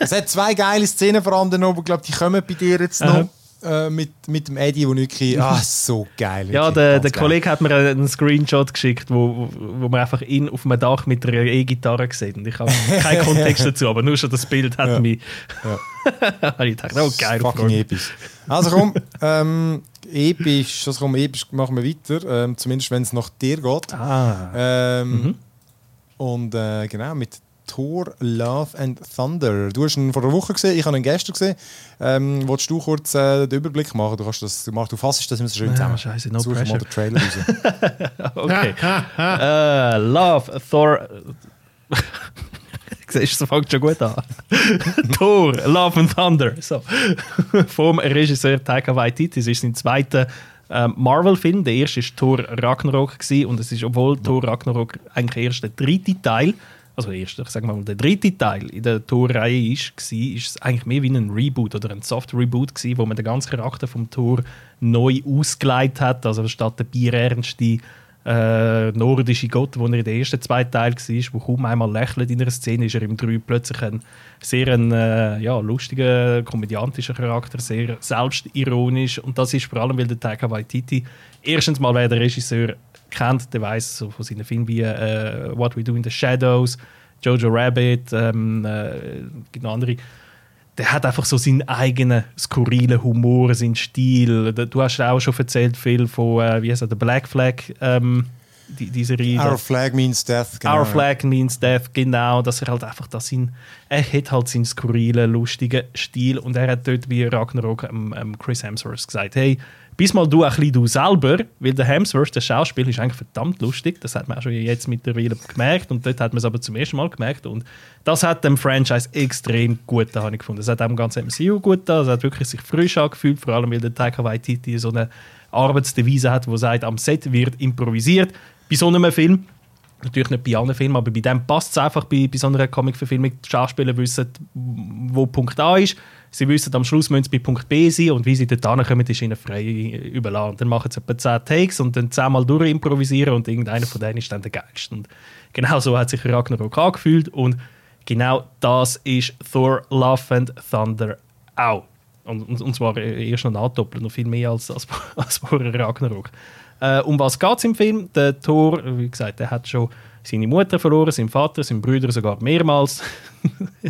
es hat zwei geile Szenen, vor allem oben, glaube die kommen bei dir jetzt noch. Aha. Äh, mit, mit dem Eddie, wo wirklich, ah, so geil. Ja, der, der. Kollege hat mir einen Screenshot geschickt, wo, wo, man einfach ihn auf einem Dach mit einer E-Gitarre sieht. Und ich habe keinen Kontext dazu, aber nur schon das Bild hat Ja. mich. Ja. ich gedacht, oh geil. Fucking episch. Also komm, ähm, episch, also komm, episch machen wir weiter. Ähm, zumindest wenn es nach dir geht. Ah. Ähm, Mhm. Und äh, genau, mit Thor, Love and Thunder. Du hast ihn vor einer Woche gesehen, ich habe ihn gestern gesehen. Ähm, willst du kurz äh, den Überblick machen? Du, kannst das, du, machst, du fassst das immer so schön Ah, zusammen. scheisse, no Such mal pressure. den Trailer raus. Okay. äh, Love, Thor. Siehst du, es fängt schon gut an. Thor, Love and Thunder. So. Vom Regisseur Taika Waititi. Es ist sein zweiter ähm, Marvel-Film. Der erste war Thor Ragnarok. Gewesen, und es ist, obwohl Thor Ragnarok eigentlich erst der dritte Teil, also erst, ich sag mal, der dritte Teil in der Thor-Reihe ist, war, ist es eigentlich mehr wie ein Reboot oder ein Soft-Reboot, wo man den ganzen Charakter vom Thor neu ausgeleitet hat. Also statt der bierernste äh, nordische Gott, wo er in den ersten zwei Teilen war, wo kaum einmal lächelt in einer Szene, ist er im 3 plötzlich ein sehr ein, äh, ja, lustiger, komödiantischer Charakter, sehr selbstironisch. Und das ist vor allem, weil der Taika Waititi erstens mal, wer der Regisseur kennt, der weiß so von seinen Filmen wie äh, What We Do in the Shadows, Jojo Rabbit, ähm, äh, gibt noch andere der hat einfach so seinen eigenen skurrilen Humor, seinen Stil. Du hast auch schon erzählt viel von, äh, wie heißt er, der Black Flag, ähm, die, die Serie. Our Flag means death. genau, Our. Flag means death, genau. Dass er halt einfach das sein, er hat halt seinen skurrilen, lustigen Stil und er hat dort wie Ragnarok ähm, ähm, Chris Hemsworth gesagt, hey, bis mal du ein bisschen du selber, weil der Hemsworth, der Schauspiel, ist eigentlich verdammt lustig. Das hat man auch schon jetzt mittlerweile gemerkt und dort hat man es aber zum ersten Mal gemerkt und das hat dem Franchise extrem gut da, habe ich gefunden. Es hat auch dem ganzen MCU gut da, es hat wirklich sich frisch angefühlt, vor allem weil der Taika Waititi so eine Arbeitsdevise hat, wo sagt, am Set wird improvisiert. Bei so einem Film Natürlich nicht bei allen Filmen, aber bei dem passt es einfach bei, bei so einer Comic-Verfilmung. Die Schauspieler wissen, wo Punkt A ist. Sie wissen, am Schluss müssen sie bei Punkt B sein und wie sie dort hinkommen, ist ihnen frei überlassen. Und dann machen sie etwa 10 Takes und dann zehnmal durchimprovisieren und irgendeiner von denen ist dann der geilste. Und genau so hat sich Ragnarok angefühlt und genau das ist Thor Love and Thunder auch. Und, und, und zwar erst noch nachdoppelt, noch viel mehr als, als, als vorher Ragnarok. Äh, um was geht es im Film? Der Thor, wie gesagt, der hat schon seine Mutter verloren, seinen Vater, seinen Brüder sogar mehrmals.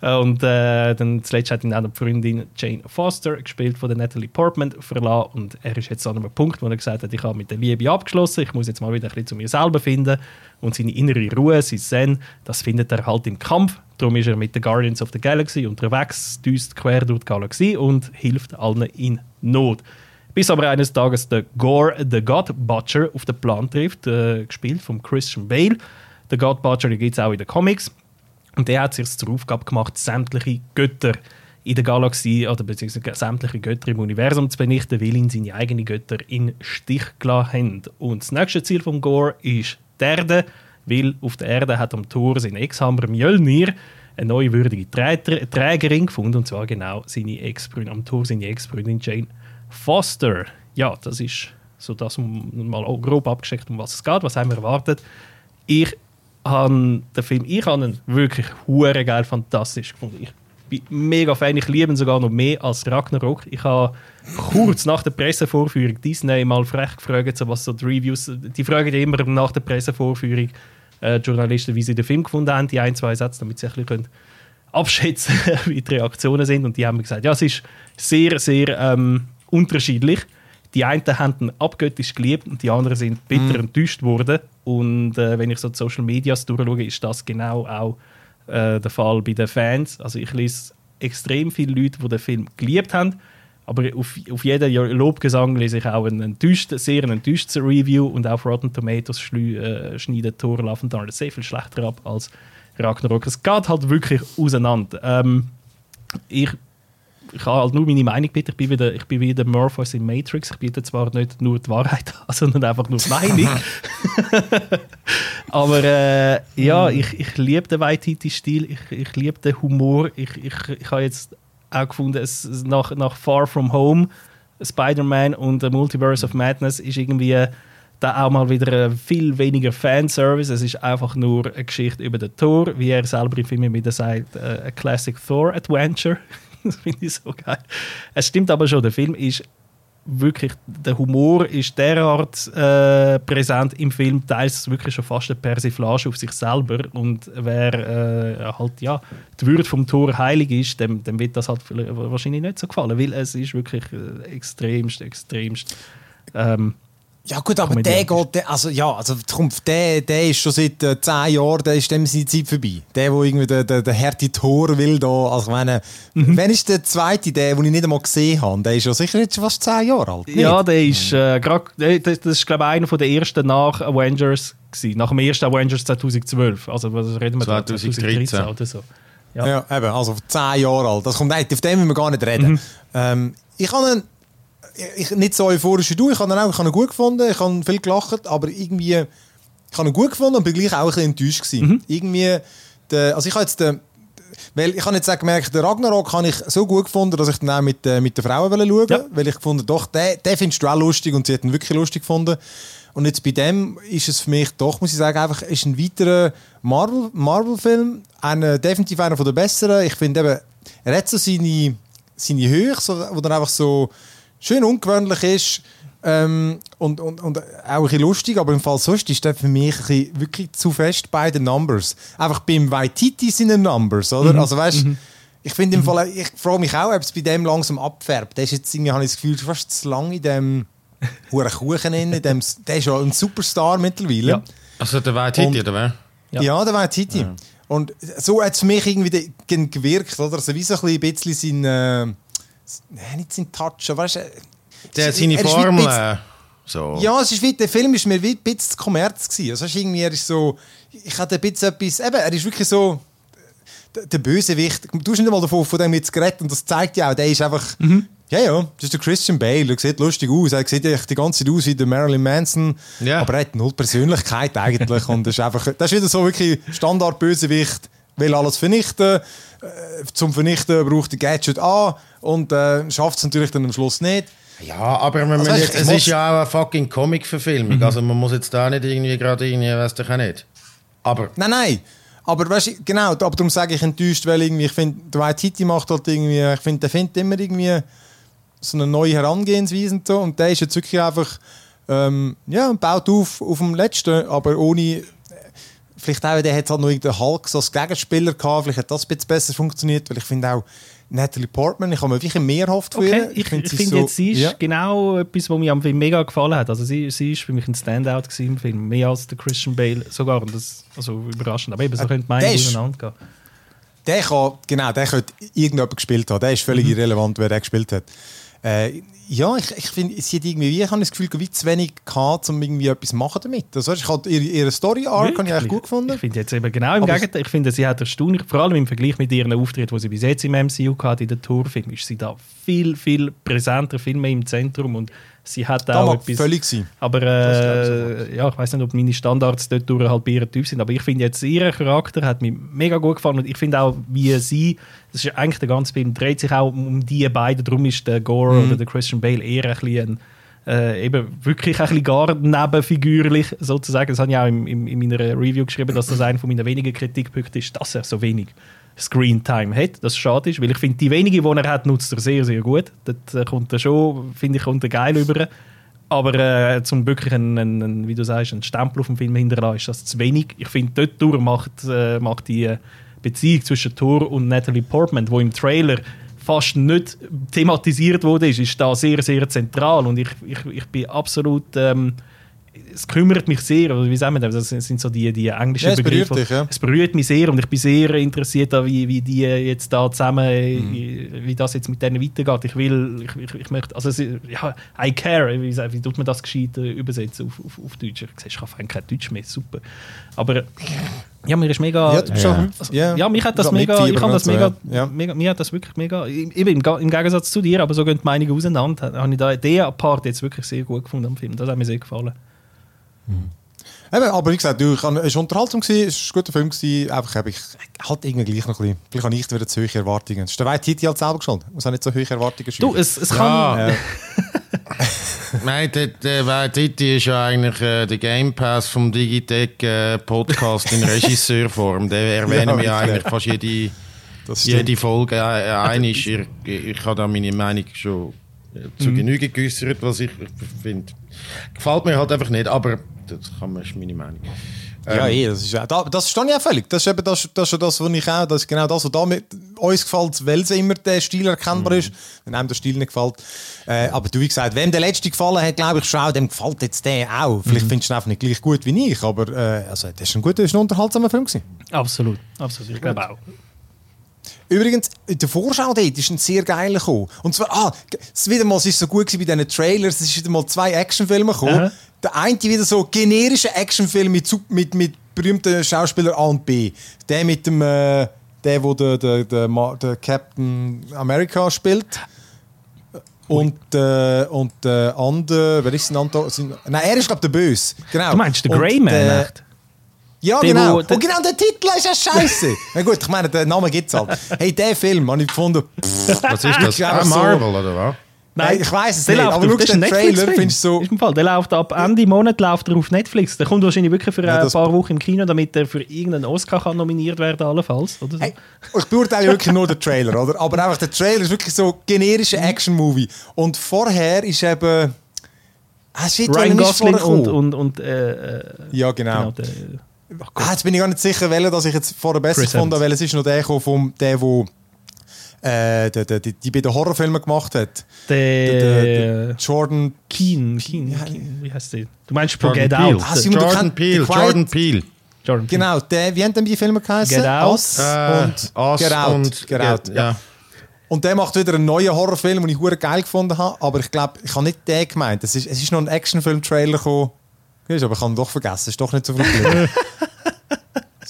Äh, Und äh, dann zuletzt hat ihn auch die Freundin Jane Foster, gespielt von der Natalie Portman, verlassen. Und er ist jetzt an einem Punkt, wo er gesagt hat, ich habe mit der Liebe abgeschlossen, ich muss jetzt mal wieder ein bisschen zu mir selber finden. Und seine innere Ruhe, sein Zen, das findet er halt im Kampf. Darum ist er mit den Guardians of the Galaxy unterwegs, düst quer durch die Galaxie und hilft allen in Not. Bis aber eines Tages der Gore the God Butcher auf den Plan trifft, äh, gespielt von Christian Bale. Der God Butcher gibt es auch in den Comics. Und der hat sich zur Aufgabe gemacht, sämtliche Götter in der Galaxie oder beziehungsweise sämtliche Götter im Universum zu vernichten, weil ihn seine eigenen Götter in Stich gelassen haben. Und das nächste Ziel von Gore ist die Erde, weil auf der Erde hat am Tor sein Ex-Hammer Mjölnir eine neue würdige Trä- Trägerin gefunden, und zwar genau seine Ex-Freundin, am Tor seine Ex-Freundin Jane Foster. Ja, das ist so das um, mal grob abgesteckt, um was es geht, was haben wir erwartet. Ich habe den Film, ich habe ihn wirklich hure geil, fantastisch gefunden. Ich bin mega Fan, ich liebe ihn sogar noch mehr als Ragnarok. Ich habe kurz nach der Pressevorführung Disney mal frech gefragt, so was so die Reviews, die fragen immer nach der Pressevorführung äh, Journalisten, wie sie den Film gefunden haben, die ein, zwei Sätze, damit sie ein bisschen können abschätzen wie die Reaktionen sind. Und die haben mir gesagt, ja, es ist sehr, sehr ähm, unterschiedlich. Die einen haben ihn abgöttisch geliebt und die anderen sind bitter enttäuscht worden. Und äh, wenn ich so die Social Medias durchschaue, ist das genau auch äh, der Fall bei den Fans. Also ich lese extrem viele Leute, die den Film geliebt haben Aber auf, auf jeden Lobgesang lese ich auch einen enttäuscht, sehr enttäuschtes Review und auf Rotten Tomatoes schlü, äh, schneidet Thor Love and sehr viel schlechter ab als Ragnarok. Es geht halt wirklich auseinander. Ähm, ich ich habe halt nur meine Meinung bitte. Ich bin wieder, ich bin wieder Morpheus in Matrix. Ich biete zwar nicht nur die Wahrheit an, sondern einfach nur die Meinung. Aber äh, ja, ich, ich liebe den Waititi-Stil. Ich, ich liebe den Humor. Ich, ich, ich habe jetzt auch gefunden, es, nach, nach Far From Home, Spider-Man und The Multiverse of Madness ist irgendwie da auch mal wieder äh, viel weniger Fanservice. Es ist einfach nur eine Geschichte über den Thor, wie er selber im Film wieder sagt, äh, a Classic Thor Adventure. das finde ich so geil. Es stimmt aber schon, der Film ist wirklich, der Humor ist derart äh, präsent im Film, teils wirklich schon fast eine Persiflage auf sich selber und wer äh, halt ja die Würde vom Tor heilig ist, dem, dem wird das halt wahrscheinlich nicht so gefallen, weil es ist wirklich äh, extremst, extremst ähm, ja gut, aber der geht, also ja, also der, der ist schon seit äh, zehn Jahren, der ist dem seine Zeit vorbei. Der, der irgendwie der, der, der härte Tor will da, also meine, mhm. wenn ist der zweite, der, den ich nicht einmal gesehen habe, der ist ja sicher jetzt fast zehn Jahre alt. Nicht? Ja, der ist äh, grad, das, das ist glaube ich einer der ersten nach Avengers gewesen, nach dem ersten Avengers 2012, also was reden wir 2013 da, oder so. Ja. ja, eben, also zehn Jahre alt. Das kommt nicht, auf dem müssen wir gar nicht reden. Mhm. Ähm, ich habe einen ich, nicht so euphorisch wie du. Ich habe ihn auch ich habe ihn gut gefunden, ich habe viel gelacht, aber irgendwie, ich habe ihn gut gefunden und bin gleich auch ein bisschen enttäuscht gewesen. Mhm. Irgendwie, der, also ich habe jetzt den, weil ich habe jetzt auch gemerkt, den Ragnarok habe ich so gut gefunden, dass ich dann auch mit, äh, mit den Frauen schauen ja. weil ich gefunden doch, den, den findest du auch lustig und sie hat ihn wirklich lustig gefunden. Und jetzt bei dem ist es für mich doch, muss ich sagen, einfach ist ein weiterer Marvel-Film. Marvel ein, definitiv einer der besseren. Ich finde eben, er hat so seine, seine Höhe, so, wo dann einfach so schön ungewöhnlich ist ähm, und, und, und auch ein bisschen lustig, aber im Fall sonst ist der für mich ein wirklich zu fest bei den Numbers. Einfach beim Waititi sind Numbers, oder? Mhm. Also weißt mhm. ich finde im Fall, ich frage mich auch, ob es bei dem langsam abfärbt. Der ist jetzt irgendwie, habe ich das Gefühl, fast zu lange in dem hohen Kuchen in dem, der ist ja ein Superstar mittlerweile. Ja. Also der Waititi, oder wer? Ja, ja der Waititi. Ja. Und so hat es für mich irgendwie gewirkt, oder? Also wie so ein bisschen sein... Äh, Nein, nicht sein Touch, aber weißt der hat seine Formel. So. Ja, es ist wie, der Film ist mir wie ein bisschen Kommerz gewesen. Also, irgendwie, er ist so, ich hatte ein bisschen etwas, eben, er ist wirklich so, der, der Bösewicht, du hast nicht mal davon von dem jetzt geredet und das zeigt ja auch, der ist einfach, mhm. ja, ja, das ist der Christian Bale, er sieht lustig aus, er sieht die ganze Zeit aus wie der Marilyn Manson, ja. aber er hat null Persönlichkeit eigentlich und das ist einfach, das ist wieder so wirklich Standard-Bösewicht, will alles vernichten, äh, zum Vernichten braucht der Gadget A und äh, schafft es natürlich dann am Schluss nicht. Ja, aber man also jetzt, es ist ja auch eine fucking Comic-Verfilmung. Mhm. Also man muss jetzt da nicht irgendwie gerade irgendwie, weiß ich auch nicht. Aber... Nein, nein. Aber weißt du, genau, aber darum sage ich enttäuscht, weil irgendwie, ich finde, White Titi macht halt irgendwie, ich finde, der findet immer irgendwie so eine neue Herangehensweise und so. Und der ist jetzt wirklich einfach, ähm, ja, baut auf auf dem letzten, aber ohne vielleicht auch, der hat halt noch den Hulk so als Gegenspieler gehabt, vielleicht hat das ein bisschen besser funktioniert, weil ich finde auch Natalie Portman, ich habe mir wirklich mehr erhofft von okay, ihr. Ich, ich finde find so, jetzt, sie ist ja. genau etwas, was mir am Film mega gefallen hat. Also sie, sie ist für mich ein Standout im Film, mehr als der Christian Bale sogar, und das, also überraschend, aber eben, so äh, könnte meine auseinander gehen. Der kann, genau, der könnte irgendjemand gespielt haben, der ist völlig mhm. irrelevant, wer der gespielt hat. Äh, ja, ich, ich finde, sie hat irgendwie, ich habe das Gefühl, wie zu wenig gehabt, um irgendwie etwas machen damit. Also, ich habe ihre, ihre Story-Arc habe ich eigentlich gut gefunden. Ich finde jetzt eben genau im Gegenteil, ich finde, sie hat erstaunlich, vor allem im Vergleich mit ihren Auftritt, die sie bis jetzt im MCU hatte, in der Tourfilm, ist sie da viel, viel präsenter, viel mehr im Zentrum und sie hat auch etwas... völlig sein. Aber äh, ja, ich weiß nicht, ob meine Standards dort durch halt bei ihrem Typ sind, aber ich finde jetzt, ihr Charakter hat mir mega gut gefallen und ich finde auch, wie sie, das ist eigentlich der ganze Film, dreht sich auch um die beiden, darum ist der Gore mhm. oder der Christian Bale eher ein bisschen äh, eben wirklich ein bisschen gar nebenfigürlich sozusagen. Das habe ich auch in, in, in meiner Review geschrieben, dass das einer von meinen wenigen Kritikpunkten ist, dass er so wenig Screen Time hat. Das schade ist, weil ich finde, die wenigen, die er hat, nutzt er sehr, sehr gut. Das äh, kommt er schon, finde ich, kommt er geil über. Aber äh, zum wirklich einen, einen, wie du sagst, einen Stempel auf dem Film hinterlassen, ist das zu wenig. Ich finde, dort macht, äh, macht die Beziehung zwischen Thor und Natalie Portman, wo im Trailer fast nicht thematisiert wurde, ist, ist da sehr, sehr zentral. Und ich, ich, ich bin absolut ähm, es kümmert mich sehr, oder wie sagen wir das, das sind so die, die englischen ja, Begriffe. Dich, ja. Es berührt mich sehr und ich bin sehr interessiert, wie, wie die jetzt da zusammen mhm. wie das jetzt mit denen weitergeht. Ich will, ich, ich, ich möchte, also ja, I care, wie, wie tut man das gescheit äh, übersetzen auf, auf, auf Deutsch? Ich sehe, ich kann kein Deutsch mehr, super. Aber ja, mir ist mega. Ja, schon, also, ja. ja mich hat das mega. Ich kann das mega, so, ja. mega. Mir hat das wirklich mega. Eben im, im Gegensatz zu dir, aber so gehen die Meinungen auseinander. Habe ich da den Part jetzt wirklich sehr gut gefunden am Film. Das hat mir sehr gefallen. Mhm. Eben, aber wie gesagt, du, ich, es war Unterhaltung, es war ein guter Film, gewesen, einfach habe ich halt irgendwie gleich noch ein bisschen, vielleicht habe ich wieder zu hohe Erwartungen. Das ist der White Titi halt selber geschuldet, muss auch nicht so hohe Erwartungen schreiben. Du, es, es kann... Ja. Nein, der, der White Titi ist ja eigentlich äh, der Game Pass vom Digitech äh, Podcast in Regisseurform. Den erwähnen ja, wir ja eigentlich fast jede, jede Folge äh, einig. Ich, ich habe da meine Meinung schon äh, zu mhm. Genüge geäußert, was ich finde. Gefällt mir halt einfach nicht, aber das kann man, ist meine Meinung. Ja, ähm, eh, das ist das, das verstehe ich auch völlig. Das ist eben das, das, ist das was ich auch, das ist genau das, was da mit uns gefällt, weil es immer der Stil erkennbar mhm. ist, wenn einem der Stil nicht gefällt. Äh, aber du, wie gesagt, wem der letzte gefallen hat, glaube ich schon, dem gefällt jetzt der auch. Vielleicht mhm. findest du ihn einfach nicht gleich gut wie ich, aber äh, also, das ist ein guter, ist ein unterhaltsamer Film gewesen. Absolut, absolut, ich glaube auch. Übrigens, in der Vorschau dort ist ein sehr geiler gekommen. Und zwar, ah, es wieder mal, es ist so gut bei diesen Trailers, es ist wieder mal zwei Actionfilme gekommen. Aha. Der eine wieder so generische Actionfilm mit, mit, mit berühmten Schauspielern A und B. Der mit dem, äh, der, wo der, der, der, der Captain America spielt. Und, äh, und der andere, wer ist denn andere? Nein, er ist, glaube ich, der Böse. Genau. Du meinst der Grey Man, äh, echt? Ja, der, genau. und genau, der Titel ist ja scheiße. Na gut, ich meine, der Name gibt es halt. Hey, der Film habe ich gefunden. Pff, was ist das? Ah, Marvel, oder was? Nein, ich weiß es nicht, aber schau den Trailer, findest du so... Ist im Fall, der läuft ab Ende Monat läuft er auf Netflix. Der kommt wahrscheinlich wirklich für ja, ein paar Wochen im Kino, damit er für irgendeinen Oscar kann nominiert werden allenfalls. Oder so. hey, ich beurteile wirklich nur den Trailer, oder? Aber einfach der Trailer ist wirklich so generischer Action-Movie. Und vorher ist eben... Ah, shit, Ryan Gosling und... und, und äh, äh, ja, genau. genau der, ah, jetzt bin ich gar nicht sicher, welcher dass ich jetzt vorher besser habe, weil es ist noch der vom der, der äh, der, der, die, die bei den Horrorfilmen gemacht hat. Der, der, der Jordan Keen, Keen, Keen, wie heißt der? Du meinst von Get Out? Ah, Jordan Peele, Jordan Peele. Jordan Peele. Genau, der, wie haben denn die Filme geheißen? Get Out. Us äh, und Us Get Out. Und Get Out. Ja. Und der macht wieder einen neuen Horrorfilm, den ich hure geil gefunden habe. Aber ich glaube, ich habe nicht den gemeint. Es ist, es ist noch ein Actionfilm-Trailer gekommen. Aber ich habe ihn doch vergessen. Es ist doch nicht so viel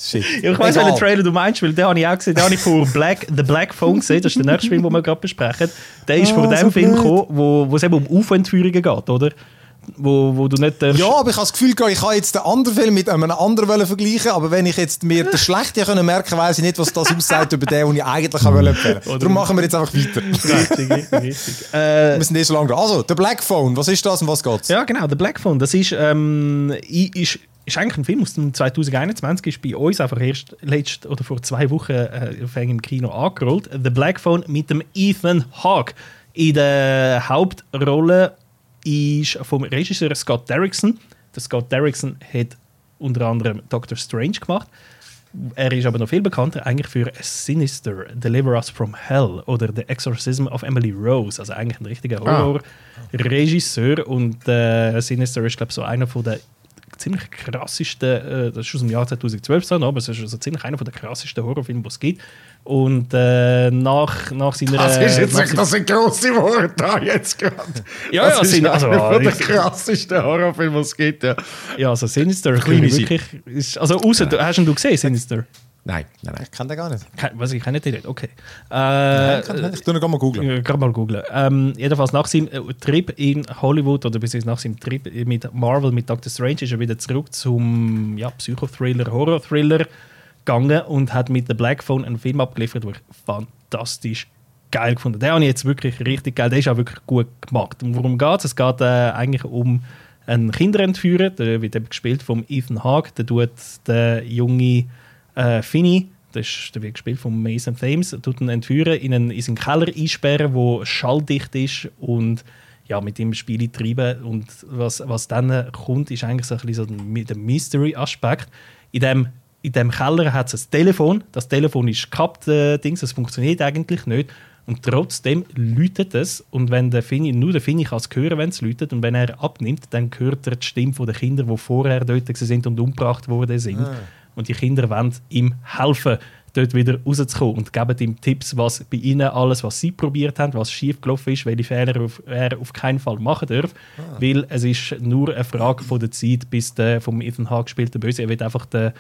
Shit. Ich weiß, welchen Trailer du meinst, weil den habe ich auch gesehen. Den habe ich von Black, The Black Phone gesehen. Das ist der nächste Film, den wir gerade besprechen. Der ist ah, von dem so Film gekommen, wo, wo es eben um UFO-Entführungen geht, oder? Wo, wo du nicht Ja, aber ich habe das Gefühl, ich kann jetzt den anderen Film mit einem anderen vergleichen, aber wenn ich jetzt mir den schlechten können merken weiß ich nicht, was das aussagt über den, den ich eigentlich empfehlen wollte. Darum machen wir jetzt einfach weiter. Richtig, richtig, richtig. Äh, wir sind eh so lange dran. Also, der Black Phone, was ist das und was geht's? Ja, genau, der Black Phone, das ist, ähm, ist ist eigentlich ein Film aus dem 2021, ist bei uns einfach erst letzt oder vor zwei Wochen äh, im Kino angerollt. The Black Phone mit dem Ethan Hawke. In der Hauptrolle ist vom Regisseur Scott Derrickson. Der Scott Derrickson hat unter anderem Doctor Strange gemacht. Er ist aber noch viel bekannter eigentlich für Sinister, Deliver Us from Hell oder The Exorcism of Emily Rose. Also eigentlich ein richtiger ah. Horror-Regisseur. Und äh, Sinister ist, glaube ich, so einer von der ziemlich krassesten, äh, das ist aus dem Jahr 2012, aber es ist also ziemlich einer der krassesten Horrorfilme, die es gibt. Und äh, nach, nach seiner... Das ist jetzt nicht, das sind grosse Worte da jetzt gerade. Ja, das ja, ist sind, also, einer der krassesten Horrorfilme, die es gibt. Ja, ja also Sinister wirklich... Ist, also, außer, ja. hast du gesehen, Sinister? Nein, nein, nein. Ich kenne den gar nicht. Was, ich kenne den nicht, okay. Äh, nein, ich, ich tue ihn mal googeln. Gerade mal googeln. Ähm, jedenfalls nach seinem äh, Trip in Hollywood oder beziehungsweise nach seinem Trip mit Marvel, mit Doctor Strange, ist er wieder zurück zum ja, Psychothriller, Horror-Thriller gegangen und hat mit The Black Phone einen Film abgeliefert, den ich fantastisch geil gefunden Den habe ich jetzt wirklich richtig geil. Der ist auch wirklich gut gemacht. Und worum geht es? Es geht äh, eigentlich um einen Kinderentführer, der wird eben gespielt von Ethan Hawke. Der tut den junge äh, Finny, das ist, der wird gespielt von Mason Thames, tut ihn entführen, in, einen, in seinen Keller einsperren, wo schalldicht ist und ja, mit ihm Spiele treiben. Und was, was dann kommt, ist eigentlich so ein bisschen so der Mystery-Aspekt. In dem, in dem Keller hat es ein Telefon. Das Telefon ist gekappt, äh, Dings, das funktioniert eigentlich nicht. Und trotzdem läutet es. Und wenn der Fini, nur der Fini kann es hören, wenn es läutet. Und wenn er abnimmt, dann hört er die Stimme der Kinder, die vorher dort sind und umgebracht worden sind. Ah. Und die Kinder wollen ihm helfen, dort wieder rauszukommen und geben ihm Tipps, was bei ihnen alles, was sie probiert haben, was schief gelaufen ist, welche Fehler auf, er auf keinen Fall machen darf, ah. weil es ist nur eine Frage von der Zeit, bis der vom Ethan Hawke gespielte Böse, er wird einfach der,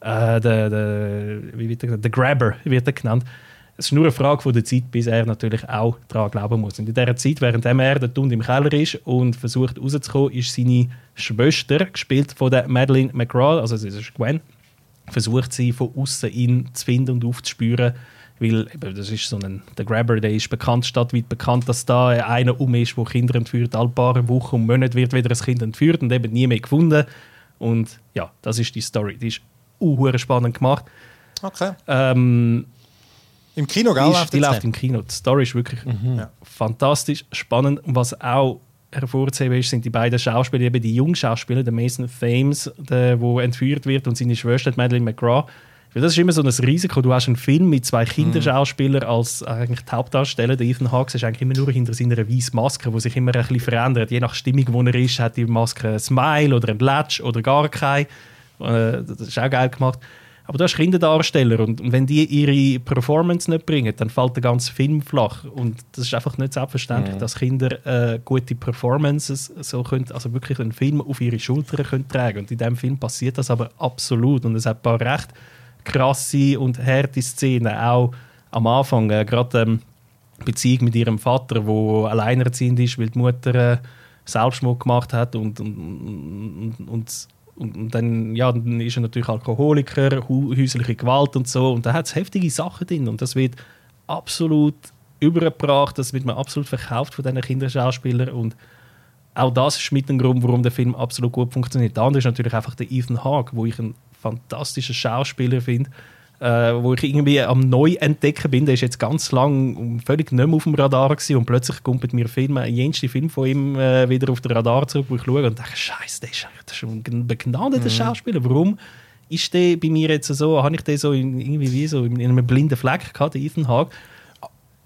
äh, der, der, wie wird der, der Grabber wird er genannt, es ist nur eine Frage von der Zeit, bis er natürlich auch daran glauben muss. Und in dieser Zeit, während er der Tund im Keller ist und versucht rauszukommen, ist seine Schwester, gespielt von der Madeline McGraw, also es ist Gwen, versucht sie von außen ihn zu finden und aufzuspüren, weil eben, das ist so ein, der Grabber, der ist bekannt, stadtweit bekannt, dass da einer um ist, der Kinder entführt, alle paar Wochen und Monate wird wieder ein Kind entführt und eben nie mehr gefunden. Und ja, das ist die Story. Die ist uh, spannend gemacht. Okay. Ähm, Im Kino, gell? Die, die läuft im Kino. Die Story ist wirklich mhm. fantastisch, spannend. Und was auch hervorzuheben ist, sind die beiden Schauspieler, eben die jungen Schauspieler, der Mason Thames, der wo entführt wird, und seine Schwester Madeline McGraw. Das ist immer so ein Risiko. Du hast einen Film mit zwei Kinderschauspielern als eigentlich die Hauptdarsteller. Der Ethan Hawke ist eigentlich immer nur hinter seiner weißen Maske, die sich immer ein bisschen verändert. Je nach Stimmung, wo er ist, hat die Maske ein Smile oder ein Latch oder gar kein. Äh, das ist auch geil gemacht. Aber du hast Kinderdarsteller und, wenn die ihre Performance nicht bringen, dann fällt der ganze Film flach. Und das ist einfach nicht selbstverständlich, mhm. dass Kinder äh, gute Performances so können, also wirklich einen Film auf ihre Schultern können tragen. Und in diesem Film passiert das aber absolut. Und es hat ein paar recht krasse und harte Szenen, auch am Anfang. Äh, Gerade ähm, Beziehung mit ihrem Vater, wo alleinerziehend ist, weil die Mutter äh, Selbstmord gemacht hat und, und, und, und und, und, dann, ja, dann ist er natürlich Alkoholiker, häusliche Gewalt und so. Und da hat es heftige Sachen drin. Und das wird absolut übergebracht, das wird man absolut verkauft von diesen Kinderschauspielern. Und auch das ist mit dem Grund, warum der Film absolut gut funktioniert. Der andere ist natürlich einfach der Ethan Hawke, wo ich einen fantastischen Schauspieler finde äh, wo ich irgendwie am Neuentdecken bin. Der ist jetzt ganz lang völlig nicht mehr auf dem Radar gewesen und plötzlich kommt mir Film, ein jenste Film von ihm äh, wieder auf den Radar zurück, wo ich schaue und denke, Scheiße, der ist, das ist ein begnadeter mhm. Schauspieler. Warum ist der bei mir jetzt so, habe ich den so in, irgendwie wie so in einem blinden Fleck gehabt, Ethan Hawke?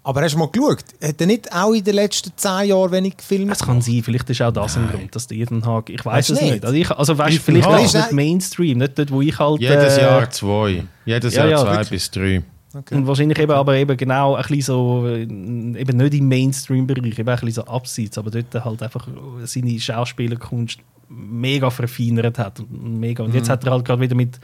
Aber hast du mal geschaut? Hat er nicht auch in den letzten zehn Jahren wenig Filme Es kann sein, vielleicht ist auch das ein Grund, dass der Ethan Hawke, ich weiß es nicht. nicht. Also, ich, also weißt, vielleicht ist es nicht Mainstream, nicht dort, wo ich halt... Jedes äh, Jahr zwei. Jedes ja, Jahr ja, zwei wirklich? bis drei. Okay. Und wahrscheinlich eben, aber eben genau ein bisschen so, äh, eben nicht im Mainstream-Bereich, eben ein bisschen so abseits, aber dort halt einfach seine Schauspielerkunst mega verfeinert hat. Und, mega. und jetzt mhm. hat er halt gerade wieder mit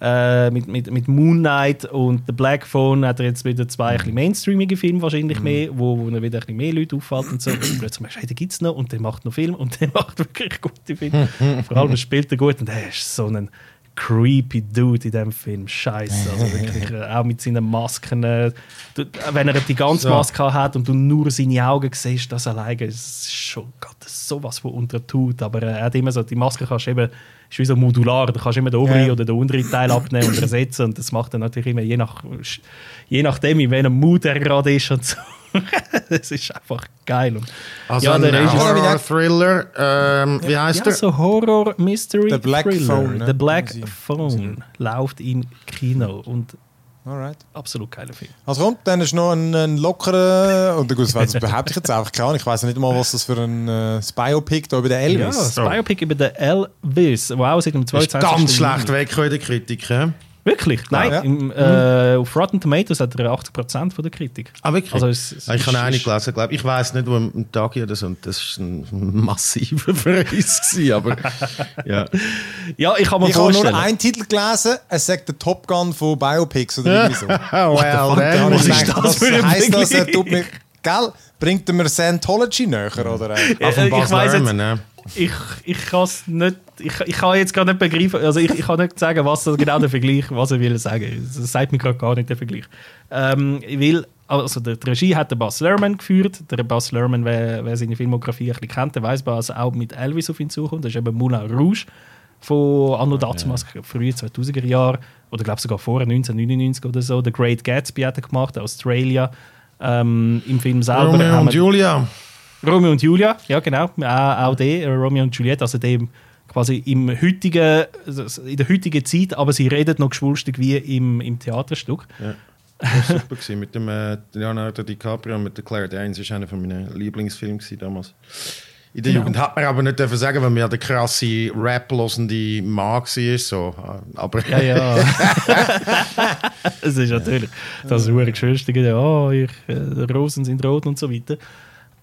äh, mit, mit, mit Moon Knight und The Black Phone hat er jetzt wieder zwei mhm. mainstreamige Filme wahrscheinlich mhm. mehr, wo, wo er wieder ein bisschen mehr Leute auffällt und so. Und plötzlich merkst du, hey, den gibt es noch und der macht noch Film und der macht wirklich gute Filme. Vor allem spielt er gut und er ist so ein creepy Dude in diesem Film. Scheiße. Also wirklich, äh, auch mit seinen Masken. Äh, du, wenn er die ganze so. Maske hat und du nur seine Augen siehst, das alleine ist schon Gott, sowas von unter tut. Aber er hat immer so, die Maske kannst du eben ist wie so modular. Du kannst immer den oberen ja. oder den unteren Teil abnehmen und ersetzen. Und das macht dann natürlich immer je, nach, je nachdem, in welchem Mut er gerade ist und so. das ist einfach geil. Und also ja, der ein Horror-Thriller, ähm, wie heißt ja, der? so Horror-Mystery The Black Thriller. Phone. Ne? The Black Phone läuft im Kino. Und Alright. Absolut geiler Film. Also kommt, dann ist noch ein, ein lockerer, und gut, das behaupte ich jetzt einfach keine Ich weiß nicht mal, was das für ein äh, Biopic da über den Elvis ist. Ja, das Biopic über den Elvis, wow, seit dem 22. Ist ganz schlecht weg in der Kritik, ja? Wirklich? Nein, ja. im, äh, auf Rotten Tomatoes hat er 80% von der Kritik. Ah, wirklich? Also es, es ich habe eine gelesen, glaube ich. weiß nicht, wo am Tag oder so. Und das war ein massiver Preis. aber ja. ja, ich habe mir Ich habe nur einen Titel gelesen, es sagt der Top Gun von Biopics oder irgendwie so. well, then, was ist das für ein heisst das, er tut mich, gell, bringt er mir Scientology näher, oder? Ja, ich weiß jetzt, ja ich, ich kann es nicht, ich, ich kann jetzt gar nicht begreifen, also ich, ich kann nicht sagen, was genau der Vergleich, was er will sagen. Das sagt mir gerade gar nicht der Vergleich. Ähm, weil, also der, die Regie hat der Buzz Lerman geführt. Der Buzz Lerman, wer, wer seine Filmografie ein bisschen kennt, der weiß, was auch mit Elvis auf ihn zukommt. Das ist eben Moulin Rouge von Anno Dazumas, ja. frühe 2000er Jahre oder glaube sogar vor 1999 oder so. The Great Gatsby hat er gemacht, Australia. Ähm, Im Film selber. Romeo und Julia. Romeo und Julia, ja genau, auch, auch der, äh, Romeo und Juliet, also dem quasi im heutigen, in der heutigen Zeit, aber sie reden noch geschwulstig wie im, im Theaterstück. Ja. Das war super mit dem äh, Leonardo DiCaprio und mit der Claire Danes. Das war einer meiner Lieblingsfilme damals. in der Jugend. Hat man aber nicht dürfen sagen, weil man ja der krasse Rap-losende Mann war. So. Aber Ja, ja. es ist natürlich das ist wirklich Schönste. Ja, oh, ich, äh, Rosen sind rot und so weiter.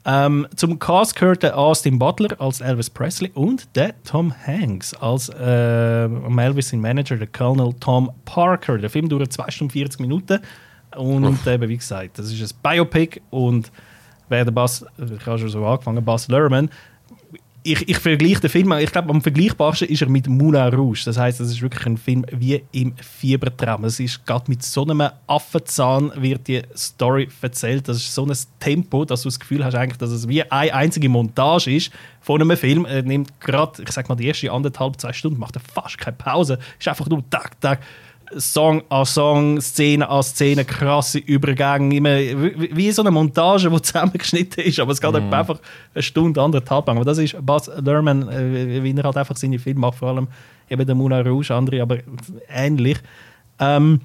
Ähm, zum Cast gehört der Austin Butler als Elvis Presley und der Tom Hanks als äh, Elvis sein Manager, der Colonel Tom Parker. Der Film dauert 2 Stunden 40 Minuten und eben, wie gesagt, das ist ein Biopic und wer der Bass, ich habe schon so angefangen, Bass Lerman, ich, ich vergleiche den Film, ich glaube, am vergleichbarsten ist er mit Moulin Rouge. Das heißt, es ist wirklich ein Film wie im Fiebertraum. Es ist gerade mit so einem Affenzahn wird die Story erzählt. Das ist so ein Tempo, dass du das Gefühl hast, eigentlich, dass es wie eine einzige Montage ist von einem Film. Er nimmt gerade, ich sag mal, die erste anderthalb, zwei Stunden, macht er fast keine Pause. Ist einfach nur Tag, Tag. Song an Song, Szene an Szene, krasse Übergänge, immer wie wie so eine Montage, die zusammengeschnitten ist, aber es geht mm. einfach eine Stunde, anderthalb lang. Aber das ist Baz Luhrmann, äh, wie er halt einfach seine Filme macht, vor allem eben der Moulin Rouge, andere, aber ähnlich. Ähm,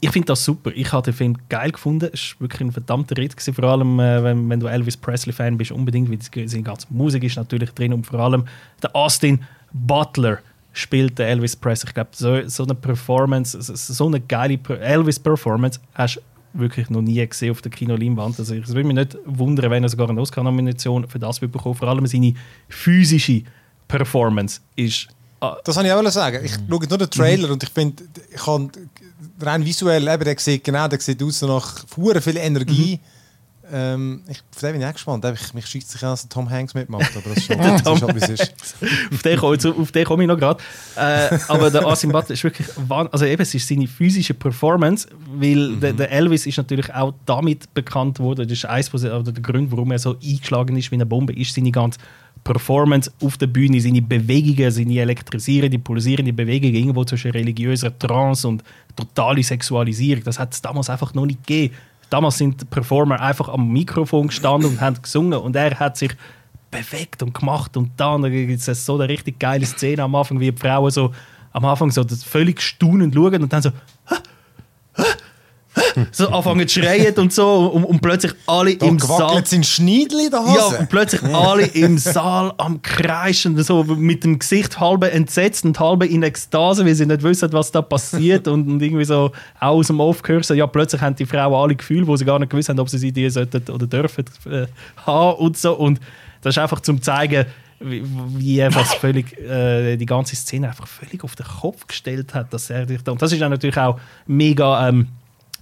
ich finde das super. Ich habe den Film geil gefunden. Es war wirklich ein verdammter Ritt. Gewesen. Vor allem, äh, wenn, wenn, du Elvis Presley-Fan bist, unbedingt, weil seine ganze Musik ist natürlich drin und vor allem der Austin Butler spielt der Elvis Presley. Ich glaube, so, so eine Performance, so eine geile Elvis-Performance hast du wirklich noch nie gesehen auf der Kinoleinwand. Also es würde mich nicht wundern, wenn er sogar eine Oscar-Nomination für das bekommen Vor allem seine physische Performance ist Ah. Das wollte ich auch sagen. Ich schaue nur den Trailer mhm. und ich finde, ich kann rein visuell, eben, der sieht genau, der sieht aus nach viel Energie. Mhm. Ähm, ich, auf den bin ich auch gespannt. Ich, mich schießt sich an, dass Tom Hanks mitmacht, aber das ist schon, das ist halt, wie es ist. auf den komme ich, komm ich noch gerade. Äh, aber der Asim Butler ist wirklich also eben, es ist seine physische Performance, weil mhm. der, der, Elvis ist natürlich auch damit bekannt worden, das ist eines der Gründe, warum er so eingeschlagen ist wie eine Bombe, ist seine ganze Performance auf der Bühne, seine Bewegungen, seine elektrisierende, pulsierende Bewegungen irgendwo zwischen religiöser Trance und totale Sexualisierung, das hat es damals einfach noch nicht gegeben damals sind die Performer einfach am Mikrofon gestanden und haben gesungen und er hat sich bewegt und gemacht und dann gibt es so eine richtig geile Szene am Anfang, wie die Frauen so am Anfang so völlig staunend schauen und dann so so anfangen zu schreien und so und, und plötzlich alle da im Saal... sind Schneidli da Ja, und plötzlich alle im Saal am kreischen, so mit dem Gesicht halb entsetzt und halb in Ekstase, weil sie nicht wissen, was da passiert und, und irgendwie so auch aus dem Off gehört, ja, plötzlich haben die Frauen alle Gefühle, wo sie gar nicht gewusst haben, ob sie sie die sollten oder dürfen äh, haben und so. Und das ist einfach zum zeigen, wie, wie er das völlig, äh, die ganze Szene einfach völlig auf den Kopf gestellt hat, dass er und das ist dann natürlich auch mega ähm,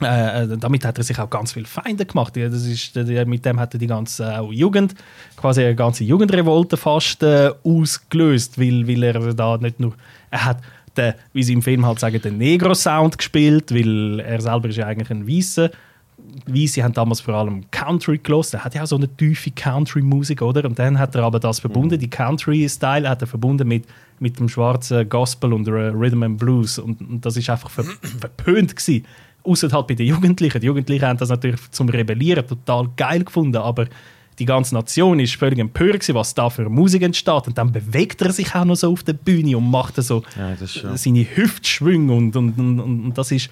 äh, äh, damit hat er sich auch ganz viele Feinde gemacht. Ja, das ist, mit dem hat er die ganze äh, Jugend, quasi eine ganze Jugendrevolte fast äh, ausgelöst, weil, weil er da nicht nur, er hat den, wie sie im Film halt sagen, den Negro-Sound gespielt, weil er selber ist ja eigentlich ein Weißer. Weiße haben damals vor allem Country gelost. Er hat ja auch so eine tiefe Country-Musik, oder? Und dann hat er aber das verbunden, mhm. die Country-Style hat er verbunden mit, mit dem schwarzen Gospel und Rhythm and Blues. Und, und das ist einfach ver verpönt gewesen. Außer halt bei den Jugendlichen. Die Jugendlichen haben das natürlich zum Rebellieren total geil gefunden, aber die ganze Nation ist völlig empört was da für Musik entsteht. Und dann bewegt er sich auch noch so auf der Bühne und macht so ja, seine Hüftschwünge und, und, und, und, das ist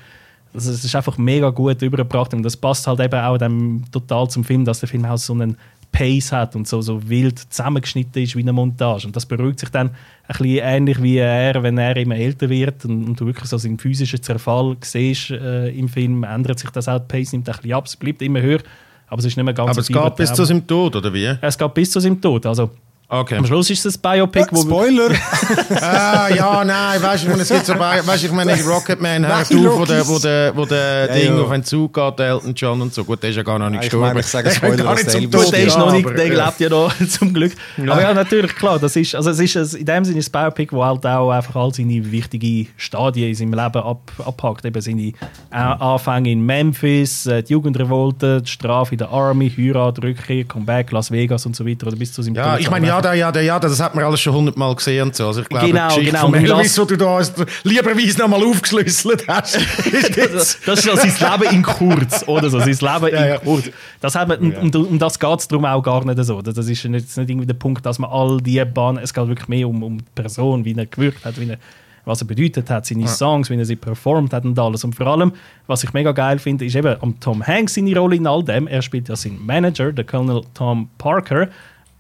das ist einfach mega gut übergebracht und das passt halt eben auch dem, total zum Film, dass der Film auch so einen Pace hat und so, so wild zusammengeschnitten ist wie eine Montage. Und das beruhigt sich dann ein bisschen ähnlich wie er, wenn er immer älter wird und, und du wirklich so seinen physischen Zerfall siehst äh, im Film, ändert sich das auch, die Pace nimmt ein bisschen ab, es bleibt immer höher, aber es ist nicht mehr ganz Aber es geht bis zu seinem Tod, oder wie? Es geht bis zu seinem Tod, also Okay. Am Schluss ist es ein Biopic, wo... Spoiler! ah, ja, nein, weißt du, es gibt so... Weißt du, ich meine, Rocketman hört auf, wo der, wo der, wo der ja, Ding ja. auf einen Zug geht, Elton John und so. Gut, der ist ja gar noch nicht gestorben. Ich, meine, ich sage Spoiler, gar nicht zum Tod. Der ist noch nicht, der lebt ja noch, zum Glück. Ja. Aber ja, natürlich, klar, das ist, also es ist in dem Sinne ein Biopic, wo halt auch einfach all seine wichtigen Stadien in seinem Leben ab, abhakt. Eben seine Anfänge in Memphis, äh, die Jugendrevolte, die Strafe in der Army, Heirat, Rückkehr, Comeback, Las Vegas und so weiter. Oder bis zu seinem ja, Tod. ich meine, ja, da, ja, da, ja, das hat man alles schon hundertmal gesehen und so. Also ich glaube, genau, die genau. Von Elvis, das, du da lieberweise noch mal aufgeschlüsselt hast. das, ist ja sein Leben in kurz, oder so, sein Leben ja, in ja. kurz. Das hat man, um, um, um das geht es darum auch gar nicht so. Das ist nicht, nicht irgendwie der Punkt, dass man all die Bahnen, es geht wirklich mehr um, um die Person, wie er gewirkt hat, wie er was er bedeutet hat, seine. Songs, wie er sie performt hat und alles. Und vor allem, was ich mega geil finde, ist eben am Tom Hanks seine Rolle in all dem. Er spielt ja seinen Manager, der Colonel Tom Parker.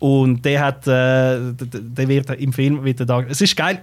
Und der hat, äh, der wird im Film wird da, es ist geil,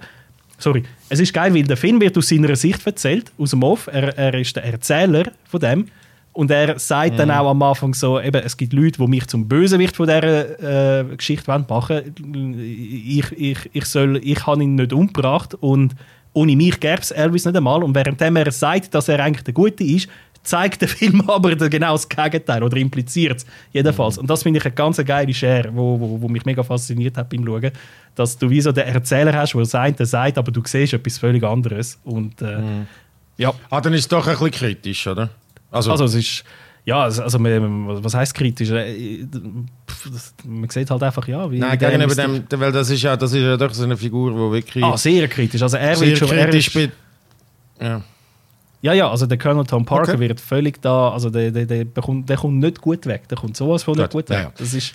sorry, es ist geil, weil der Film wird aus seiner Sicht erzählt, aus dem Off. Er, er ist der Erzähler von dem. Und er sagt mhm. dann auch am Anfang so, eben, es gibt Leute, die mich zum Bösewicht von dieser äh, Geschichte machen wollen. Ich, ich, ich, soll, ich habe ihn nicht umgebracht und ohne mich gäbe es Elvis nicht einmal. Und währenddem er sagt, dass er eigentlich der Gute ist, zeigt der Film aber genau das Gegenteil oder impliziert es jedenfalls. Mhm. Und das finde ich eine ganz geile Share, wo, wo, wo, mich mega fasziniert hat beim Schauen, dass du wie so den Erzähler hast, der sagt, der sagt, aber du siehst etwas völlig anderes. Und, äh, mhm. ja. Ah, dann ist es doch ein bisschen kritisch, oder? Also, also es ist ja, also, was heißt kritisch? Äh, man sieht halt einfach, ja, wie. Nein, gegenüber dem, weil das ist ja, das ist ja doch so eine Figur, die wirklich. Ah, sehr kritisch. Also er wird schon kritisch. Er ist, ja. Ja, ja, also der Colonel Tom Parker okay. wird völlig da, also der, der, der, bekommt, der kommt nicht gut weg. Der kommt sowas von nicht gut weg. Ja. Das ist,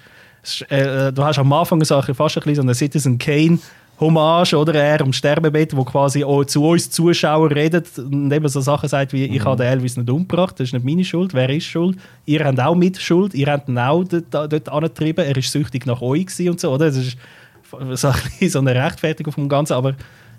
äh, du hast am Anfang so fast ein bisschen so einen Citizen Kane Hommage, oder? Er am Sterbebett, wo quasi auch zu uns Zuschauern redet und eben so Sachen sagt wie, ich mhm. habe den Elvis nicht umgebracht, das ist nicht meine Schuld, wer ist schuld? Ihr habt auch mit Schuld, ihr habt ihn auch dort, dort angetrieben, er ist süchtig nach euch und so, oder? Das ist so, ein so eine Rechtfertigung vom Ganzen, aber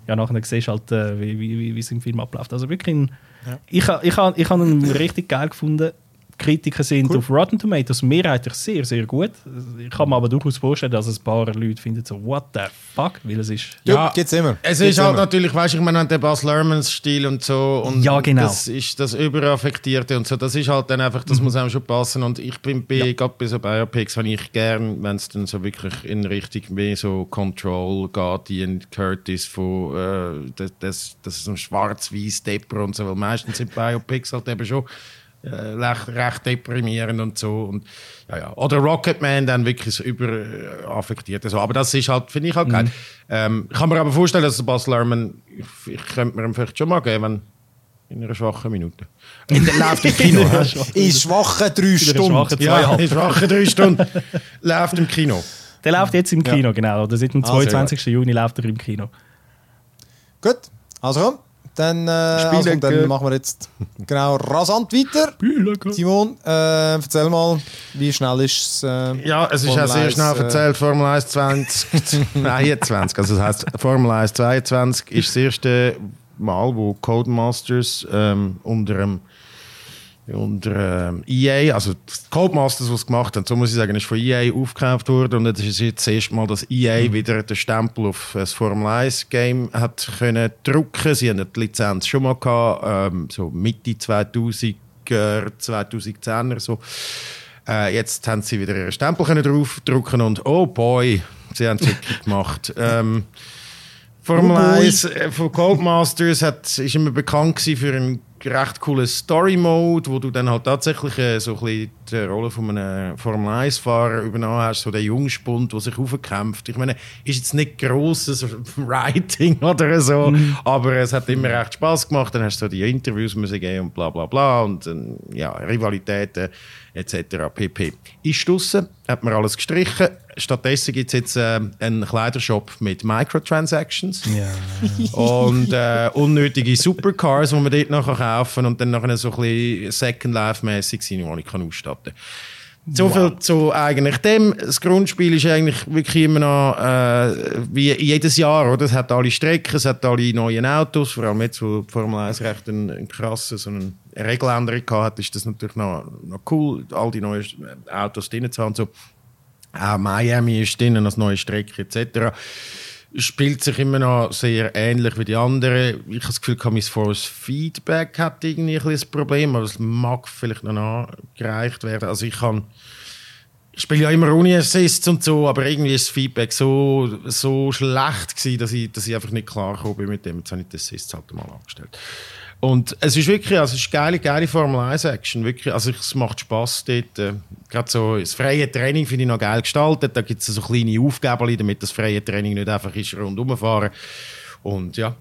ja, nachher siehst du halt, äh, wie, wie, wie es im Film abläuft. Also wirklich, ein, ja. ich, ich, ich, ich habe ihn richtig geil gefunden Kritiker sind cool. auf Rotten Tomatoes mehrheitlich sehr, sehr gut. Ich kann mir aber durchaus vorstellen, dass ein paar Leute finden so, what the fuck, weil es ist... Ja, ja gibt's immer. Es gibt's ist halt immer. natürlich, weißt du, ich meine, der Buzz Lermans Stil und so und ja, genau. das ist das Überaffektierte und so, das ist halt dann einfach, das mhm. muss auch schon passen und ich bin bei, ja. gerade bei so Biopics, habe ich gern, wenn es dann so wirklich in Richtung mehr so Control geht, Ian Curtis von, äh, das, das, das ist so ein schwarz-weiß Depper und so, weil meistens sind Biopics halt eben schon recht, recht deprimierend und so. Und, ja, ja. Oder Rocketman dann wirklich so überaffektiert. So. Aber das ist halt, finde ich halt geil. Mhm. Ähm, ich kann mir aber vorstellen, dass Bas Lerman, ich, ich könnte mir ihm vielleicht schon mal geben, wenn in einer schwachen Minute. In der läuft im Kino. in schwachen drei Stunden. Ja, in schwachen drei Stunden läuft im Kino. Der läuft jetzt im Kino, ja. genau. Oder seit dem 22. Ah, Juni läuft er im Kino. Gut, also komm. Dann, äh, also, dann machen wir jetzt genau rasant weiter. Simon, äh, erzähl mal, wie schnell ist es? Äh, ja, es ist auch sehr 1, schnell äh, erzählt. Formel 1 2021. also das heisst, Formel 1 22 ist das erste Mal, wo Codemasters ähm, unter einem unter äh, EA, also Codemasters, was gemacht haben, so muss ich sagen, ist von EA aufgekauft worden und das ist jetzt das erste Mal, dass EA mhm. wieder den Stempel auf das Formel 1 Game hat können drucken. Sie haben die Lizenz schon mal gehabt, ähm, so Mitte 2000er, 2010er so. Äh, jetzt haben sie wieder ihren Stempel können draufdrucken und oh boy, sie haben es wirklich gemacht. Ähm, Formel 1 äh, von Codemasters hat, ist immer bekannt für einen recht coolen Story-Mode, wo du dann halt tatsächlich äh, so ein bisschen die Rolle von einem Formel-1-Fahrer übernommen hast, so der Jungspund, der sich aufkämpft. Ich meine, ist jetzt nicht grosses Writing oder so, mhm. aber es hat immer recht Spaß gemacht. Dann hast du so die Interviews müssen gehen und bla bla bla und äh, ja, Rivalitäten etc. pp. Ist draussen, hat man alles gestrichen. Stattdessen gibt es jetzt äh, einen Kleidershop mit Microtransactions ja. und äh, unnötige Supercars, die man dort noch kaufen kann und dann nachher so ein bisschen Second Life-mäßig sind, die ich ausstatten kann. So wow. viel zu eigentlich dem. Das Grundspiel ist eigentlich wirklich immer noch äh, wie jedes Jahr, oder? Es hat alle Strecken, es hat alle neuen Autos, vor allem jetzt, wo die Formel 1 recht einen, einen krassen, so einen Regeländerung hat, ist das natürlich noch, noch cool, all die neuen Autos drin zu haben. So. Auch Miami ist drin, als neue Strecke etc. Spielt sich immer noch sehr ähnlich wie die anderen. Ich habe das Gefühl, mein Force Feedback hat irgendwie ein, Problem, aber es mag vielleicht noch nachgereicht werden. Also ich kann spiele ja immer ohne Assists und so, aber irgendwie ist das Feedback so, so schlecht gewesen, dass ich, dass ich einfach nicht klar bin mit dem. Jetzt habe ich die Assists halt mal angestellt. Und es ist wirklich, also es ist geile, geile Formel 1 Action. Wirklich, also es macht Spaß dort. Äh, Gerade so das freie Training finde ich noch geil gestaltet. Da gibt es so kleine Aufgaben, damit das freie Training nicht einfach ist rundum fahren. Und ja,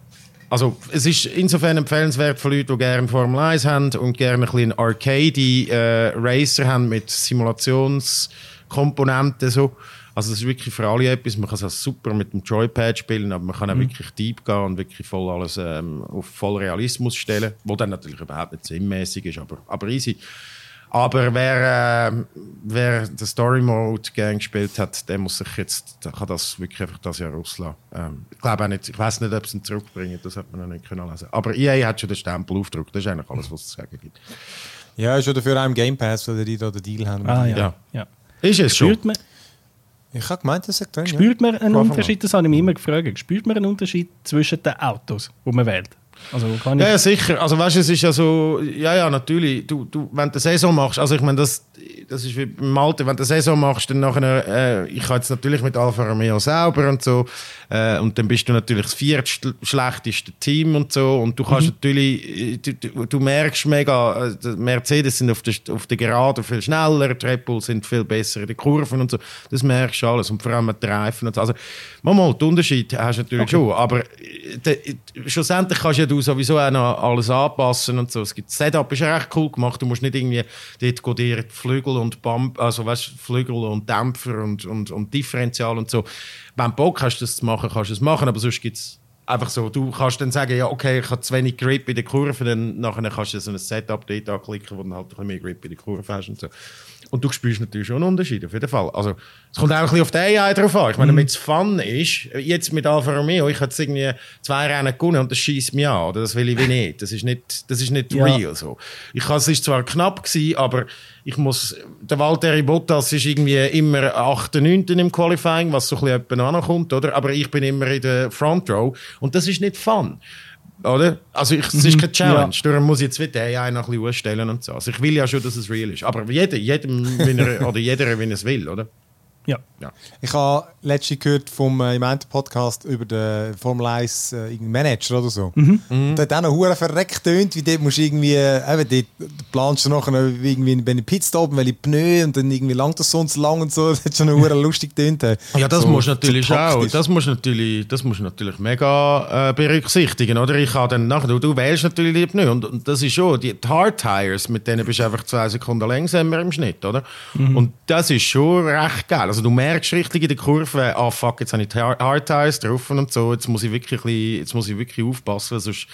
also es ist insofern empfehlenswert für Leute, die gerne Formel 1 haben und gerne ein bisschen Arcade äh, Racer haben mit Simulationskomponenten so. Also das ist wirklich für alle etwas. Man kann es super mit dem Joypad spielen, aber man kann auch mhm. wirklich deep gehen und wirklich voll alles ähm, auf voll Realismus stellen, wo dann natürlich überhaupt nicht sinnmäßig ist, aber, aber easy. Aber wer, äh, wer den Story Mode Gang gespielt hat, der muss sich jetzt, der kann das wirklich einfach das Jahr rauslassen. Ähm, ich glaube auch nicht, ich weiß nicht, ob sie ihn zurückbringen, das hat man noch nicht können lesen. Aber EA hat schon den Stempel aufgedruckt, das ist eigentlich alles, was es zu sagen gibt. Ja, ist ja dafür auch im Game Pass, weil die da den Deal haben. Ah, ja. Ja. ja. Ist es schon? Spürt man, Ich habe gemeint, das sagt drin. Ja. spürt man einen. Unterschied, das habe ich mich immer gefragt, spürt man einen Unterschied zwischen den Autos, die man wählt? Also kann ich... Ja, ja, sicher. Also weißt du, es ist ja so, ja, ja, natürlich. Du, du, wenn du eine Saison machst, also ich meine, das, das ist wie beim Alter, wenn du eine Saison machst, dann nachher, äh, ich habe jetzt natürlich mit Alfa Romeo sauber und so, äh, und dann bist du natürlich das viertschlechteste Team und so, und du kannst natürlich, äh, du, du, du merkst mega, äh, Mercedes sind auf der, auf der Geraden viel schneller, die Red Bull sind viel besser in den Kurven und so, das merkst du alles, und vor allem mit den Reifen und so. Also, manchmal, die Unterschiede hast du natürlich schon, aber äh, de, schlussendlich kannst ja du sowieso auch noch alles anpassen und so. Das Setup ist recht cool gemacht. Du musst nicht irgendwie dort codieren Flügel und Bump, also weißt, Flügel und Dämpfer und, und, und Differential und so. Wenn du Bock hast, das zu machen, kannst du es machen, aber sonst gibt es einfach so, du kannst dann sagen, ja okay, ich habe zu wenig Grip in der Kurve, dann nachher kannst du so ein Setup dort anklicken, wo du halt ein bisschen mehr Grip in der Kurve hast und so. Und du spürst natürlich schon einen Unterschied, auf jeden Fall. Also, es kommt auch ein bisschen auf die AI drauf an. Ich meine, damit es Fun ist, jetzt mit Alfa Romeo, ich jetzt irgendwie zwei Rennen gewonnen und das schießt mich an, oder das will ich wie nicht. Das ist nicht, das ist nicht Ja. real, so. Ich kann, es ist zwar knapp gewesen, aber ich muss, der Valtteri Bottas ist irgendwie immer 8., 9. im Qualifying, was so ein bisschen ankommt, oder? Aber ich bin immer in der Front Row und das ist nicht Fun. Oder? Also ich, es ist keine Challenge. Darum muss ich jetzt wieder AI noch ein bisschen ausstellen und so. Also ich will ja schon, dass es real ist. Aber jeder, jedem, wenn er, oder jeder, wenn er es will, oder? Ja. Ja. Ich habe letztens gehört vom äh, im einen Podcast über den Formel 1 äh, Manager oder so. Mhm. Und der hat auch noch hure verreckt tönt, wie dort musst du irgendwie, äh, eben, dort planst du nachher noch irgendwie bei einem Pitstop, welche Pneu und dann irgendwie langt das so und so lang und so. Das hat schon noch hure lustig tönt. Ja, das so, musst du natürlich so auch. Das musst du natürlich, das musst du natürlich mega äh, berücksichtigen, oder? Ich habe dann nachher, du, du wählst natürlich die Pneu und, und das ist schon, die Hard Tires, mit denen bist du einfach zwei Sekunden langsamer im Schnitt, oder? Und das ist schon recht geil. Also du merkst richtig in der Kurve, ah fuck, jetzt habe ich Hard Hard Tires drauf und so, jetzt muss ich wirklich, jetzt muss ich wirklich aufpassen, sonst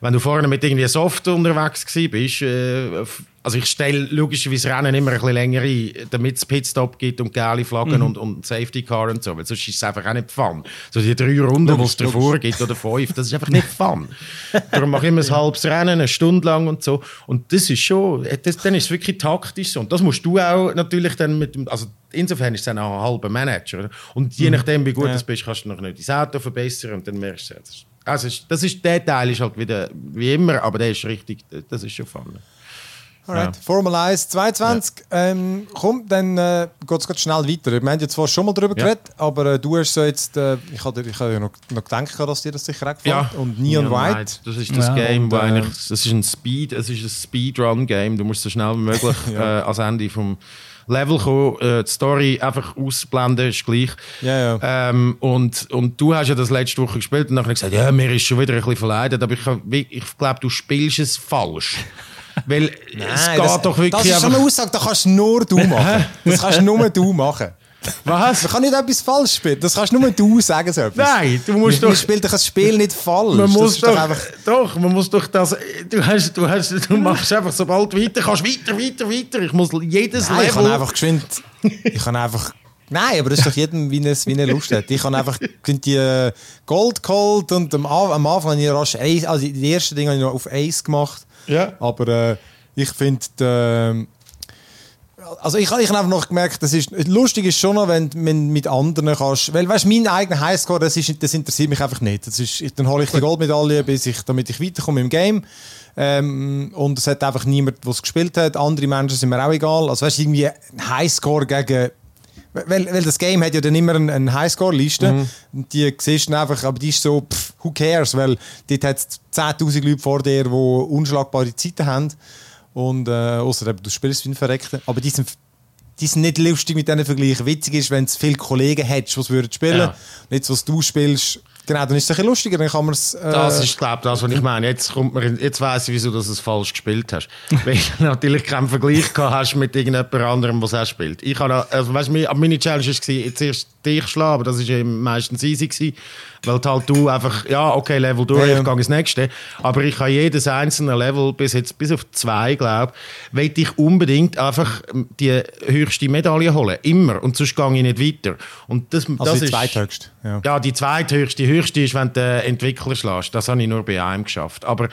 wenn du vorne mit irgendwie Soft unterwegs bist, äh, also ich stelle logischerweise Rennen immer ein bisschen länger ein, damit es Pitstop gibt und geile Flaggen und, und Safety Car und so, weil sonst ist es einfach auch nicht Fun. So die drei Runden, die es davor gibt oder fünf, das ist einfach nicht Fun. Darum mache ich immer ein halbes Rennen, eine Stunde lang und so und das ist schon, äh, das, dann ist es wirklich taktisch so und das musst du auch natürlich dann mit dem, also insofern ist es dann auch ein halber Manager und je nachdem wie gut Ja. du bist, kannst du noch nicht dein Auto verbessern und dann merkst du, das ist- also ist- das ist, der Teil ist halt wieder wie immer, aber der ist richtig, das ist schon fun. Alright. Formel 1 22. Ähm, komm, dann äh, geht es schnell weiter. Wir haben jetzt zwar schon mal darüber Ja. geredet, aber äh, du hast so jetzt, äh, ich habe ich hab ja noch, noch gedacht, dass dir das sicher gefällt. Und Neon White. Das ist das Ja, Game, und, wo äh, eigentlich, das ist ein Speed, es ist ein Speedrun-Game. Du musst so schnell wie möglich äh, ans Ende vom Level kommen, äh, die Story einfach ausblenden, ist gleich. Ja, ja. Ähm, und, und du hast ja das letzte Woche gespielt und dann gesagt, ja, mir ist schon wieder ein bisschen verleidet, aber ich, ich glaube, du spielst es falsch. Weil es geht das, doch wirklich das ist schon einfach... eine Aussage, das kannst nur du machen. Das kannst nur du machen. Was? Man kann nicht etwas falsch spielen. Das kannst nur du sagen. So etwas. Nein, du musst Man doch... spielt doch das Spiel nicht falsch. Man muss ist doch, einfach. doch, man muss doch das. Du, hast, du, hast, du machst einfach, sobald du weiter kannst, weiter, weiter, weiter. Ich muss jedes Nein, ich kann Level. einfach geschwind. Ich kann einfach. Nein, aber das ist doch jedem, wie er wie er Lust hat. Ich habe einfach die äh, Gold geholt und am, am Anfang habe ich rasch Ace, also die ersten Dinge habe ich noch auf Ace gemacht. Ja. Aber äh, ich finde, ähm, also ich, habe- ich habe einfach noch gemerkt, das ist, lustig ist schon noch, wenn du mit anderen kannst, weil weißt, mein eigener Highscore, das, ist, das interessiert mich einfach nicht. Das ist, dann hole ich die Goldmedaille, bis ich, damit ich weiterkomme im Game. Ähm, und es hat einfach niemand, der es gespielt hat. Andere Menschen sind mir auch egal. Also weißt, irgendwie ein Highscore gegen weil, weil das Game hat ja dann immer eine, eine Highscore-Liste. Und die siehst du einfach, aber die ist so, pff, who cares? Weil dort hat es 10.000 Leute vor dir, die unschlagbare Zeiten haben. Und äh, außer du spielst wie ein Verreckter. Aber die sind, die sind nicht lustig mit diesen Vergleichen. Witzig ist, wenn es viele Kollegen hättest, die es würden spielen. Ja. Jetzt, was du spielst, Genau, dann ist es ein bisschen lustiger, dann kann man es... Äh, Das ist, glaube ich, das, was ich meine. Jetzt, kommt mir, jetzt weiss ich, wieso du es falsch gespielt hast. Weil du natürlich keinen Vergleich gehabt hast mit irgendjemand anderem, der es auch spielt. Ich habe, also, weißt, meine, meine Challenge war, jetzt erst dich schlagen, aber das war meistens easy. Gewesen, weil halt du einfach, ja, okay, Level durch, Ja, ich gehe ins nächste. Aber ich habe jedes einzelne Level, bis jetzt, bis auf zwei, glaube ich, will ich unbedingt einfach die höchste Medaille holen. Immer. Und sonst gehe ich nicht weiter. Und das, also das die zweithöchste. Ja. ja, die zweithöchste. Die höchste ist, wenn du den Entwickler schlägst. Das habe ich nur bei einem geschafft. Aber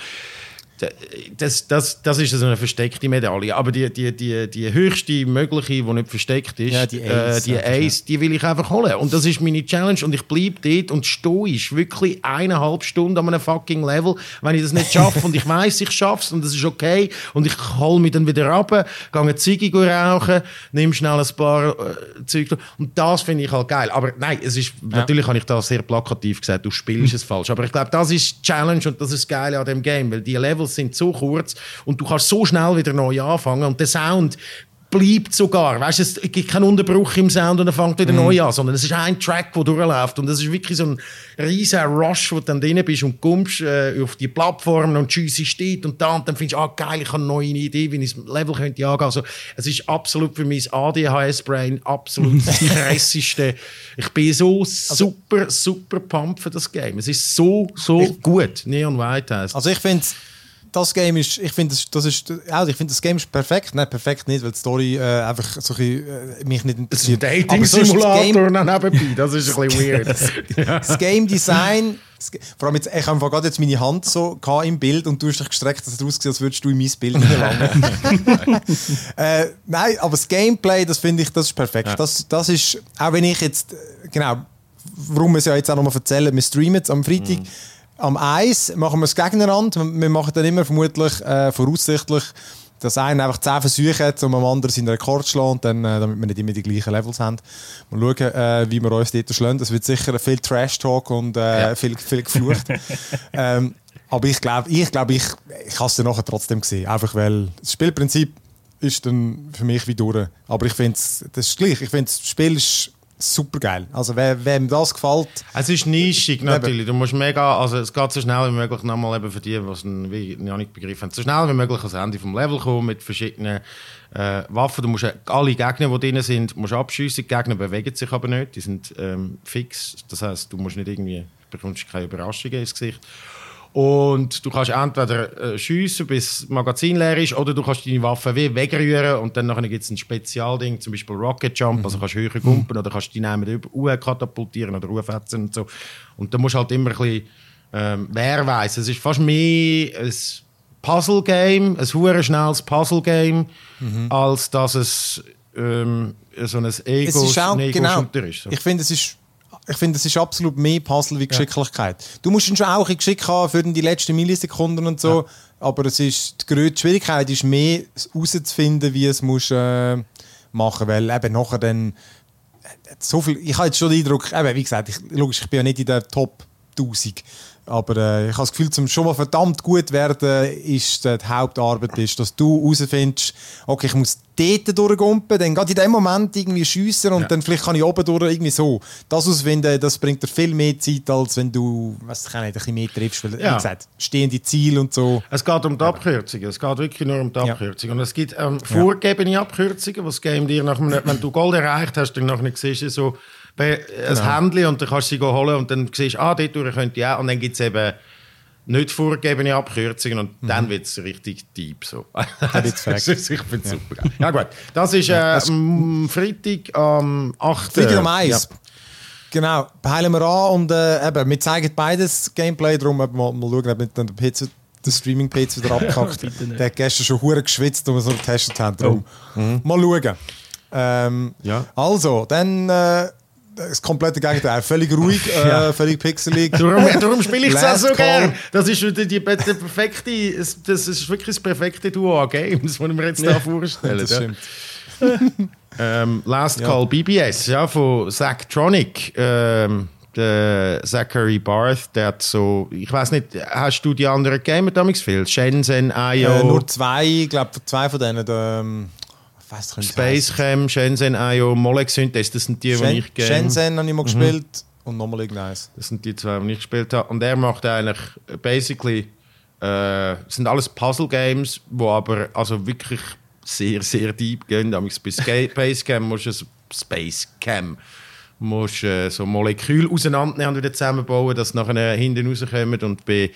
das, das, das ist so eine versteckte Medaille. Aber die, die, die, die höchste mögliche, die nicht versteckt ist, Ja, die Ace äh, die, Ace, die will ich einfach holen. Und das ist meine Challenge. Und ich bleibe dort und stoisch wirklich eineinhalb Stunden an einem fucking Level, wenn ich das nicht schaffe. und ich weiß, ich schaffe es und das ist okay. Und ich hole mich dann wieder runter, gehe eine Ziege rauchen, nehme schnell ein paar äh, Zeug. Und das finde ich halt geil. Aber nein, es ist, natürlich habe ich das sehr plakativ gesagt, du spielst es falsch. Aber ich glaube, das ist die Challenge und das ist das Geile an dem Game, weil die Levels sind so kurz und du kannst so schnell wieder neu anfangen und der Sound bleibt sogar. Weißt, du, es gibt keinen Unterbruch im Sound und er fängt wieder neu an, sondern es ist ein Track, der durchläuft und es ist wirklich so ein riesiger Rush, wo du dann drin bist und kommst äh, auf die Plattform und Juicy steht und da und dann findest du, ah geil, ich habe eine neue Idee, wie ich das Level könnte angehen. Also es ist absolut für mein ADHS-Brain absolut das krasseste. Ich bin so super, super pumped für das Game. Es ist so, so gut. Neon White heisst. Also ich finde, das Game ist, ich finde, das, das ist, ich finde, das Game ist perfekt. Nein, perfekt nicht, weil die Story äh, einfach so ein bisschen, äh, mich nicht Es ist ein interessiert. Dating-Simulator noch nebenbei. Das ist ein bisschen weird. das Game Design, das Ge- vor allem jetzt, ich habe gerade jetzt meine Hand so im Bild und du hast dich gestreckt, dass es ausgesehen, als würdest du in mein Bild hineinlangen. äh, nein, aber das Gameplay, das finde ich, das ist perfekt. Das, das ist, auch wenn ich jetzt, äh, genau, warum wir es ja jetzt auch nochmal erzählen, wir streamen jetzt am Freitag. Am Eis machen wir es gegeneinander. Wir machen dann immer vermutlich, äh, voraussichtlich, dass einer einfach 10 Versuche hat, um am anderen seinen Rekord zu schlagen, dann, äh, damit wir nicht immer die gleichen Levels haben. Mal schauen, äh, wie wir uns dort schlagen. Das wird sicher viel Trash-Talk und äh, viel, viel geflucht. ähm, aber ich glaube, ich, glaub, ich, ich habe es dann nachher trotzdem gesehen. Einfach weil das Spielprinzip ist dann für mich wie durch. Aber ich finde es, das ist gleich. Ich finde, das Spiel ist super geil. Also, wer, wem das gefällt, Es ist nischig natürlich. Du musst mega, also es geht so schnell wie möglich nochmal eben für die, es wie noch nicht begriffen haben, so schnell wie möglich ans Ende vom Level kommen mit verschiedenen äh, Waffen. Du musst alle Gegner, die drin sind, musst abschiessen. Die Gegner bewegen sich aber nicht. Die sind ähm, fix. Das heißt, du musst nicht irgendwie, bekommst keine Überraschungen ins Gesicht. Und du kannst entweder äh, schiessen, bis das Magazin leer ist, oder du kannst deine Waffe wie wegrühren und dann gibt es ein Spezialding, zum Beispiel Rocket Jump, also kannst du höher gumpen oder kannst die nehmen über katapultieren oder aufhetzen und so. Und da musst du halt immer ein bisschen, ähm, wer weiß, es ist fast mehr ein Puzzle-Game, ein hure schnelles Puzzle-Game, als dass es ähm, so ein es ist auch, genau, Ego-Shooter ist. So. ich finde, es ist ich finde, es ist absolut mehr Puzzle wie Geschicklichkeit. Du musst ihn schon auch ein Geschick haben für die letzten Millisekunden und so, aber es ist, die größte Schwierigkeit ist mehr, herauszufinden, wie es muss, äh, machen weil eben nachher dann äh, so viel, ich habe jetzt schon den Eindruck, eben, wie gesagt, ich, logisch, ich bin ja nicht in der Top 1000, aber äh, ich habe das Gefühl, zum schon mal verdammt gut werden, ist äh, die Hauptarbeit, ist, dass du herausfindest, okay, ich muss dort durchgumpen, dann geht in dem Moment irgendwie schiessen und Ja. dann vielleicht kann ich oben durch irgendwie so. Das herausfinden, das bringt dir viel mehr Zeit, als wenn du, was ich nicht, ein bisschen mehr triffst, weil, Ja. wie gesagt, stehende Ziele und so. Es geht um die Abkürzungen. Es geht wirklich nur um die Ja. Abkürzungen. Und es gibt ähm, vorgegebene Abkürzungen, was das Game dir nach einem, wenn du Gold erreicht hast, dann nachher siehst du so ein Genau. Händchen und dann kannst du sie holen und dann siehst du, ah, dort könnte ich auch. Und dann gibt es eben nicht vorgegebene Abkürzungen und dann wird es richtig deep. So. ich finde es super geil. Ja gut, das ist äh, am Freitag am 8. Freitag um eins. Ja. Genau, peilen wir an und äh, eben, wir zeigen beides Gameplay, darum mal, mal schauen, ob nicht dann der, PC, der Streaming-PC wieder nicht. der hat gestern schon hure geschwitzt, als wir so getestet haben. Darum. Mal schauen. Ähm, Ja. Also, dann äh, das komplette Gegenteil. Völlig ruhig, äh, völlig pixelig. Darum, darum spiele ich es auch Last so Call. gern. Das ist die, die perfekte, das ist wirklich das perfekte Duo an Games, das wir mir jetzt da vorstellen. Das ja. stimmt. Ähm, Last Call BBS, ja, von Zachtronic. Ähm, der Zachary Barth, der hat so, ich weiß nicht, hast du die anderen Gamer damals viel? Shenzhen, IO, Äh, nur zwei, ich glaube, zwei von denen. Der, weiss, könnte Space Cam, Shenzhen, IO, Molex Synthes, das sind die, die ich gerne. Shenzhen habe ich mal gespielt. Und nochmal irgendeins. Das sind die zwei, die ich gespielt habe. Und er macht eigentlich basically, äh, sind alles Puzzle-Games, wo aber also wirklich sehr, sehr deep gehen. Bei Space Cam musst du Space Cam musst äh, so Moleküle auseinandernehmen und wieder zusammenbauen, dass nachher hinten rauskommen. Und bei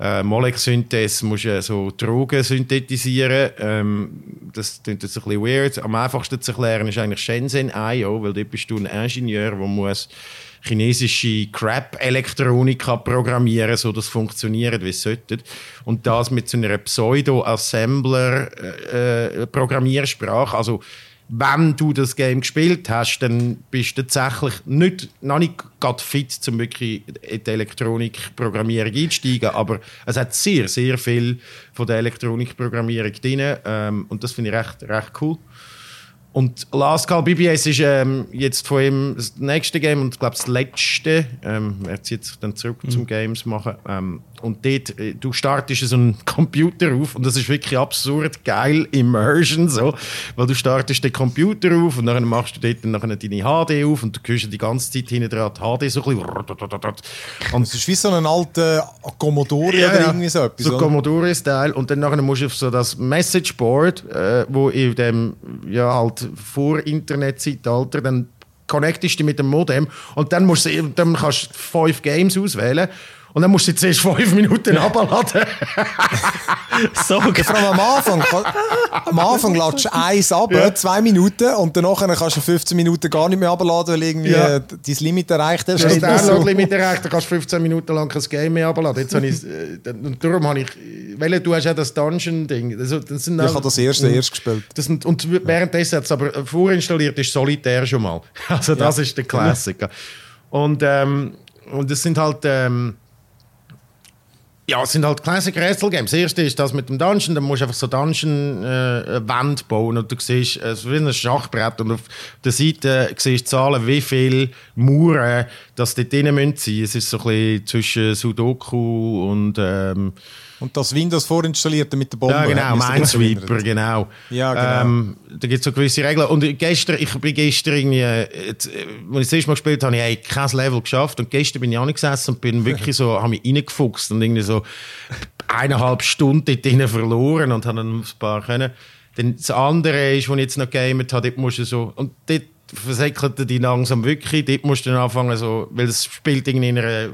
äh, Molekülsynthese musst du äh, so Drogen synthetisieren. Ähm, das klingt jetzt ein bisschen weird. Am einfachsten zu erklären ist eigentlich Shenzhen.io, weil dort bist du ein Ingenieur, der muss chinesische Crap-Elektronik programmieren, so dass funktioniert, wie es sollte. Und das mit so einer Pseudo-Assembler-Programmiersprache. Äh, also wenn du das Game gespielt hast, dann bist du tatsächlich nicht, noch nicht gerade fit, um wirklich in die Elektronikprogrammierung einzusteigen. Aber es hat sehr, sehr viel von der Elektronikprogrammierung drin. Ähm, und das finde ich recht, recht cool. Und Last Call BBS ist ähm, jetzt von ihm das nächste Game und ich glaube das letzte. Ähm, er zieht sich dann zurück mhm. zum Games machen. Ähm, und dort, äh, du startest so einen Computer auf und das ist wirklich absurd geil Immersion so, weil du startest den Computer auf und dann machst du dort dann deine HD auf und du hörst die ganze Zeit hinten dran die HD so ein bisschen und es ist wie so ein alter Commodore ja, oder irgendwie so etwas. So Commodore-Style und dann nachher musst du auf so das Messageboard, äh, wo in dem ja halt vor Internet-Zeitalter dann connectest du mit dem Modem und dann, musst dann kannst du fünf Games auswählen und dann musst du zuerst fünf Minuten abladen. so okay. Vor allem am Anfang. Am Anfang ladest du eins ab, ja. zwei Minuten, und danach kannst du 15 Minuten gar nicht mehr abladen, weil irgendwie ja. äh, dein Limit erreicht hast. Ja, das Download-Limit erreicht, dann kannst du 15 Minuten lang kein Game mehr abladen. Jetzt ich, äh, und darum habe ich, weil du hast ja das Dungeon-Ding. Also, das sind ich habe das erste und, erst gespielt. Das sind, und währenddessen hat es aber vorinstalliert ist Solitär schon mal. Also das ja. ist der Klassiker. Und, ähm, und das sind halt... Ähm, ja, es sind halt Classic Rätsel Games. Das erste ist das mit dem Dungeon, dann musst du einfach so Dungeon-Wand äh, bauen und du siehst, es ist wie ein Schachbrett und auf der Seite siehst du Zahlen, wie viele Mauern das dort drin sein müssen. Es ist so ein bisschen zwischen Sudoku und ähm, und das Windows vorinstallierte mit der Bombe. Ja, genau, Minesweeper, genau. Ja, genau. Ähm, da gibt es so gewisse Regeln. Und gestern, ich bin gestern irgendwie, äh, als ich das erste Mal gespielt habe, habe ich kein Level geschafft. Und gestern bin ich angesessen und bin wirklich so, habe mich reingefuchst und irgendwie so eineinhalb Stunden dort drin verloren und habe dann ein paar können. Dann das andere ist, wo ich jetzt noch gamet habe, dort musst du so, und dort versäckelte die langsam wirklich, dort musst du dann anfangen so, weil es spielt irgendwie in einer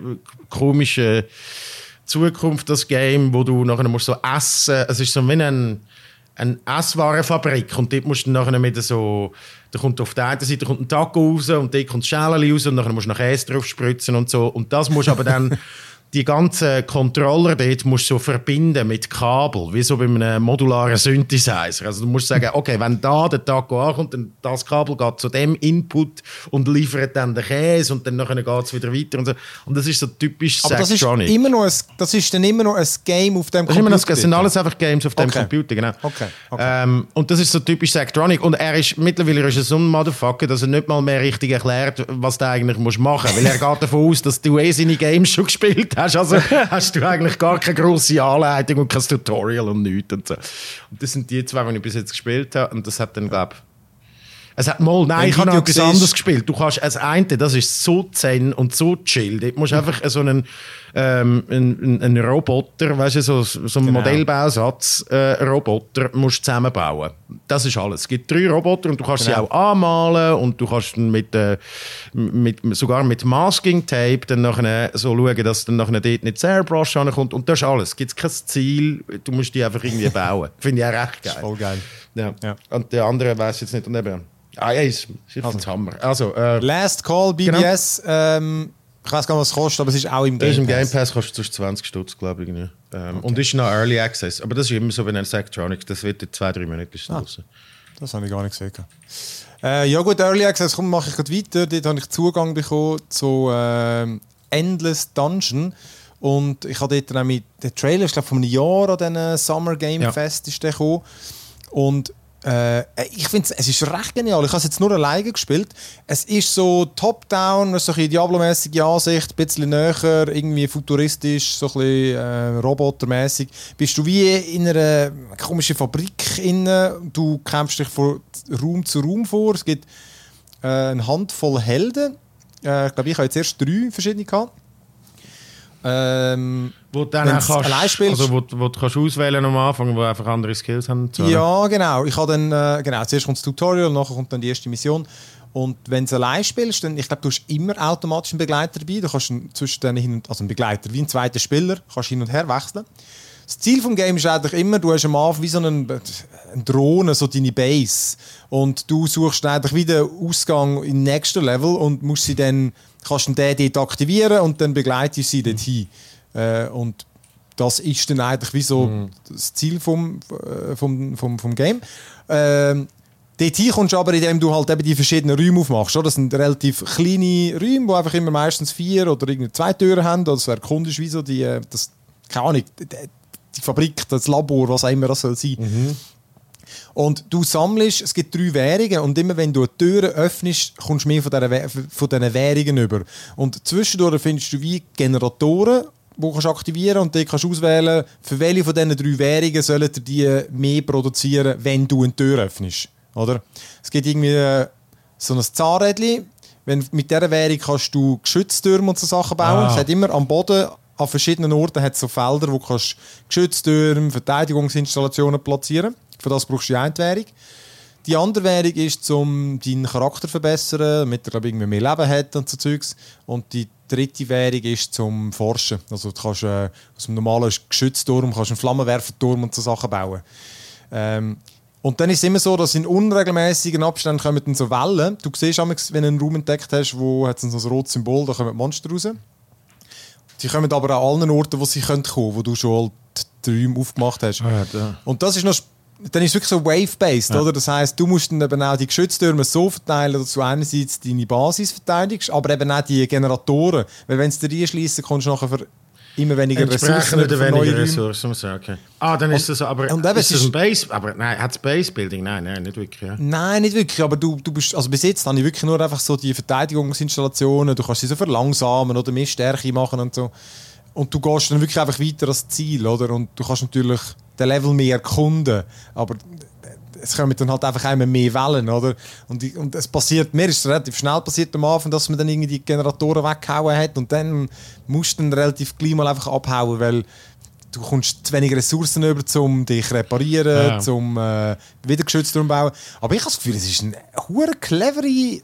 komischen, Zukunft das Game, wo du nachher musst so essen. Es ist so wie ein, eine Esswarenfabrik und dort musst du nachher mit so, da kommt auf der einen Seite kommt ein Taco raus und dort kommt Schälchen raus und nachher musst du noch Käse drauf spritzen und so und das musst aber dann die ganzen Controller dort musst du so verbinden mit Kabel, wie so bei einem modularen Synthesizer. Also du musst sagen, okay, wenn da der Taco ankommt, dann das Kabel geht zu dem Input und liefert dann den Käse und dann geht es wieder weiter und so. Und das ist so typisch Aber das ist, immer noch ein, das ist dann immer noch ein Game auf dem das Computer? Noch, das sind alles einfach Games auf dem okay. Computer, genau. Okay. okay. Ähm, und das ist so typisch Sectronic. Und er ist, mittlerweile ist er so ein Motherfucker, dass er nicht mal mehr richtig erklärt, was der eigentlich muss machen muss. Weil er geht davon aus, dass du eh seine Games schon gespielt hast also hast du eigentlich gar keine grosse Anleitung und kein Tutorial und nichts. Und, so. und das sind die zwei, die ich bis jetzt gespielt habe. Und das hat dann, glaube ich, es hat mal, nein, ich habe noch etwas anderes gespielt. Du kannst, als eine, das ist so zen und so chill. Du musst einfach so einen, ähm, einen, einen Roboter, weißt du, so, so einen genau. Modellbausatz, äh, Roboter musst zusammenbauen. Das ist alles. Es gibt drei Roboter und du kannst genau. sie auch anmalen und du kannst mit, äh, mit, sogar mit Masking Tape dann nachher so schauen, dass dann nachher dort nicht das Airbrush ankommt und das ist alles. Es gibt kein Ziel, du musst die einfach irgendwie bauen. Finde ich auch recht geil. voll geil. Ja. ja. Und der andere weiß jetzt nicht. Und eben, Ah ja, ist, ist also. ein Hammer. Also, äh, Last Call BBS. Genau. Ähm, ich weiß gar nicht, was es kostet, aber es ist auch im Game Pass. Im Game Pass kostet es 20 Stutz, glaube ich. Ähm, okay. Und ist noch Early Access. Aber das ist immer so, wenn ein Sectronics, das wird in zwei, drei Minuten ah, Das habe ich gar nicht gesehen. Äh, ja gut, Early Access, komm, mache ich gerade weiter. Dort habe ich Zugang bekommen zu äh, Endless Dungeon. Und ich habe dort mit den Trailer, ich glaube, von einem Jahr an diesen Summer Game ja. Fest ist der gekommen. Und äh, ich finde es ist recht genial. Ich habe es jetzt nur alleine gespielt. Es ist so top-down, so ein Diablo-mäßige Ansicht, ein bisschen näher, irgendwie futuristisch, so ein bisschen äh, robotermäßig. Bist du wie in einer komischen Fabrik inne. Du kämpfst dich von Raum zu Raum vor. Es gibt äh, eine Handvoll Helden Äh, ich glaube, ich habe jetzt erst drei verschiedene gehabt. Ähm, Wo du dann kannst, allein spielst- also wo, wo du kannst auswählen am Anfang, wo einfach andere Skills haben. Ja, genau. Ich habe dann, äh, genau, zuerst kommt das Tutorial, nachher kommt dann die erste Mission. Und wenn du allein spielst, dann, ich glaube, du hast immer automatisch einen Begleiter dabei. Du kannst zwischen denen hin und, also einen Begleiter, wie ein zweiter Spieler, kannst hin und her wechseln. Das Ziel des Games ist eigentlich immer, du hast am Anfang wie so einen, eine Drohne, so deine Base. Und du suchst eigentlich wieder Ausgang im nächsten Level und musst sie dann, kannst dann den dort aktivieren und dann begleitest du sie dorthin. Äh, und das ist dann eigentlich wie so das Ziel vom, äh, vom, vom, vom Game. Ähm, Dort kommst du aber, indem du halt eben die verschiedenen Räume aufmachst. Oder? Das sind relativ kleine Räume, die einfach immer meistens vier oder irgendwie zwei Türen haben. Oder so erkundest wie so die, äh, das, keine Ahnung, die, die Fabrik, das Labor, was auch immer das soll sein. Und du sammelst, es gibt drei Währungen und immer wenn du eine Tür öffnest, kommst du mehr von diesen, von diesen Währungen über. Und zwischendurch findest du wie Generatoren, die du kannst aktivieren und dann kannst du auswählen, für welche von diesen drei Währungen sollen die mehr produzieren, wenn du eine Tür öffnest. Oder? Es gibt irgendwie äh, so ein Zahnrädchen, wenn, mit dieser Währung kannst du Geschütztürme und so Sachen bauen. Ah. Es hat immer am Boden an verschiedenen Orten hat so Felder, wo du kannst Geschütztürme, Verteidigungsinstallationen platzieren. Für das brauchst du die eine Währung. Die andere Währung ist, um deinen Charakter zu verbessern, damit er glaub, ich, irgendwie mehr Leben hat und so Zeugs. Und die dritte Währung ist zum Forschen. Also du kannst äh, aus einem normalen Geschützturm kannst einen Flammenwerferturm und so Sachen bauen. Ähm, und dann ist es immer so, dass in unregelmäßigen Abständen kommen dann so Wellen. Du siehst, manchmal, wenn du einen Raum entdeckt hast, wo hat so ein rotes Symbol, da kommen Monster raus. Sie kommen aber an allen Orten, wo sie kommen, können, wo du schon halt die Räume aufgemacht hast. Ah, ja, da. Und das ist noch, dann ist es wirklich so wave-based, oder? Das heißt, du musst dann eben auch die Geschütztürme so verteilen, dass du einerseits deine Basis verteidigst, aber eben auch die Generatoren. Weil wenn sie dir einschließen, kommst du nachher für immer weniger Ressourcen Entsprechend weniger. Ressourcen, muss sagen. Ah, dann ist das aber. und eben, ist das ein Base? Aber nein, hat es Base Building? Nein, nein, nicht wirklich. Ja. Nein, nicht wirklich, aber du, du bist, also bis jetzt habe ich wirklich nur einfach so die Verteidigungsinstallationen, du kannst sie so verlangsamen oder mehr Stärke machen und so. Und du gehst dann wirklich einfach weiter als Ziel, oder? Und du kannst natürlich den Level mehr erkunden, aber es kommen dann halt einfach immer mehr Wellen, oder? Und, ich- und es passiert, mir ist es relativ schnell passiert am Anfang, dass man dann irgendwie die Generatoren weggehauen hat und dann musst du dann relativ gleich mal einfach abhauen, weil du kommst zu wenig Ressourcen über, um dich zu reparieren, Ja. zum äh, wieder geschützt bauen. Aber ich habe das Gefühl, es ist ein hure clevere, ein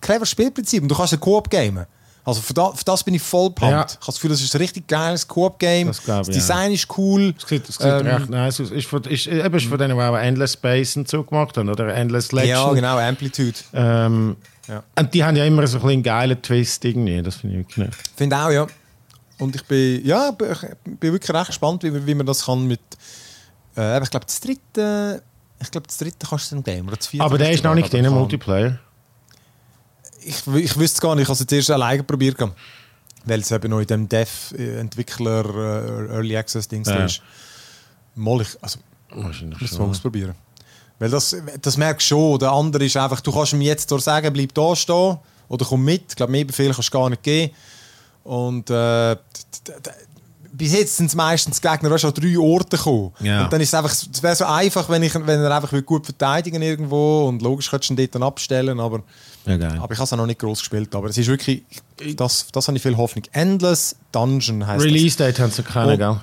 cleveres Spielprinzip und du kannst ein Coop gamen. Also für, da, für das bin ich voll pumped. Ja. Ich habe das Gefühl, es ist ein richtig geiles Coop-Game. Das Das, ich, ja. Design ist cool. Das sieht, das sieht Ähm, recht nice aus. Ist ist, eben ist von denen, die auch Endless Space und so gemacht haben, oder Endless Legend. Ja, genau, Amplitude. Ähm, Ja. Und die haben ja immer so ein einen geilen Twist irgendwie. Das finde ich wirklich nicht. Finde auch, ja. Und ich bin, ja, ich bin wirklich recht gespannt, wie, wie man das kann mit. Äh, ich glaube, das dritte. Ich glaube, das dritte kannst du dann game. Oder das vierte Aber der ist noch nicht aber drin, Multiplayer. Ich, ich wüsste es gar nicht, ich habe es jetzt erst alleine probiert. Weil es eben noch in dem Dev-Entwickler äh, Early Access-Dings Ja. ist. Mal, ich, also, Wahrscheinlich ich muss es schon. ausprobieren. Weil das, das merkst du schon. Der andere ist einfach, du kannst ihm jetzt durch sagen, bleib da stehen oder komm mit. Ich glaube, mehr Befehle kannst du gar nicht geben. Und äh, bis jetzt sind es meistens Gegner, schon an drei Orte kommen. Ja. Und dann ist es einfach, es wäre so einfach, wenn, ich, wenn er einfach gut verteidigen irgendwo und logisch könntest du ihn dort dann abstellen, aber, Ja, geil. aber ich habe es auch noch nicht groß gespielt. Aber es ist wirklich, das, das habe ich viel Hoffnung. Endless Dungeon heißt Release Date haben sie keine, Oh, gell? das.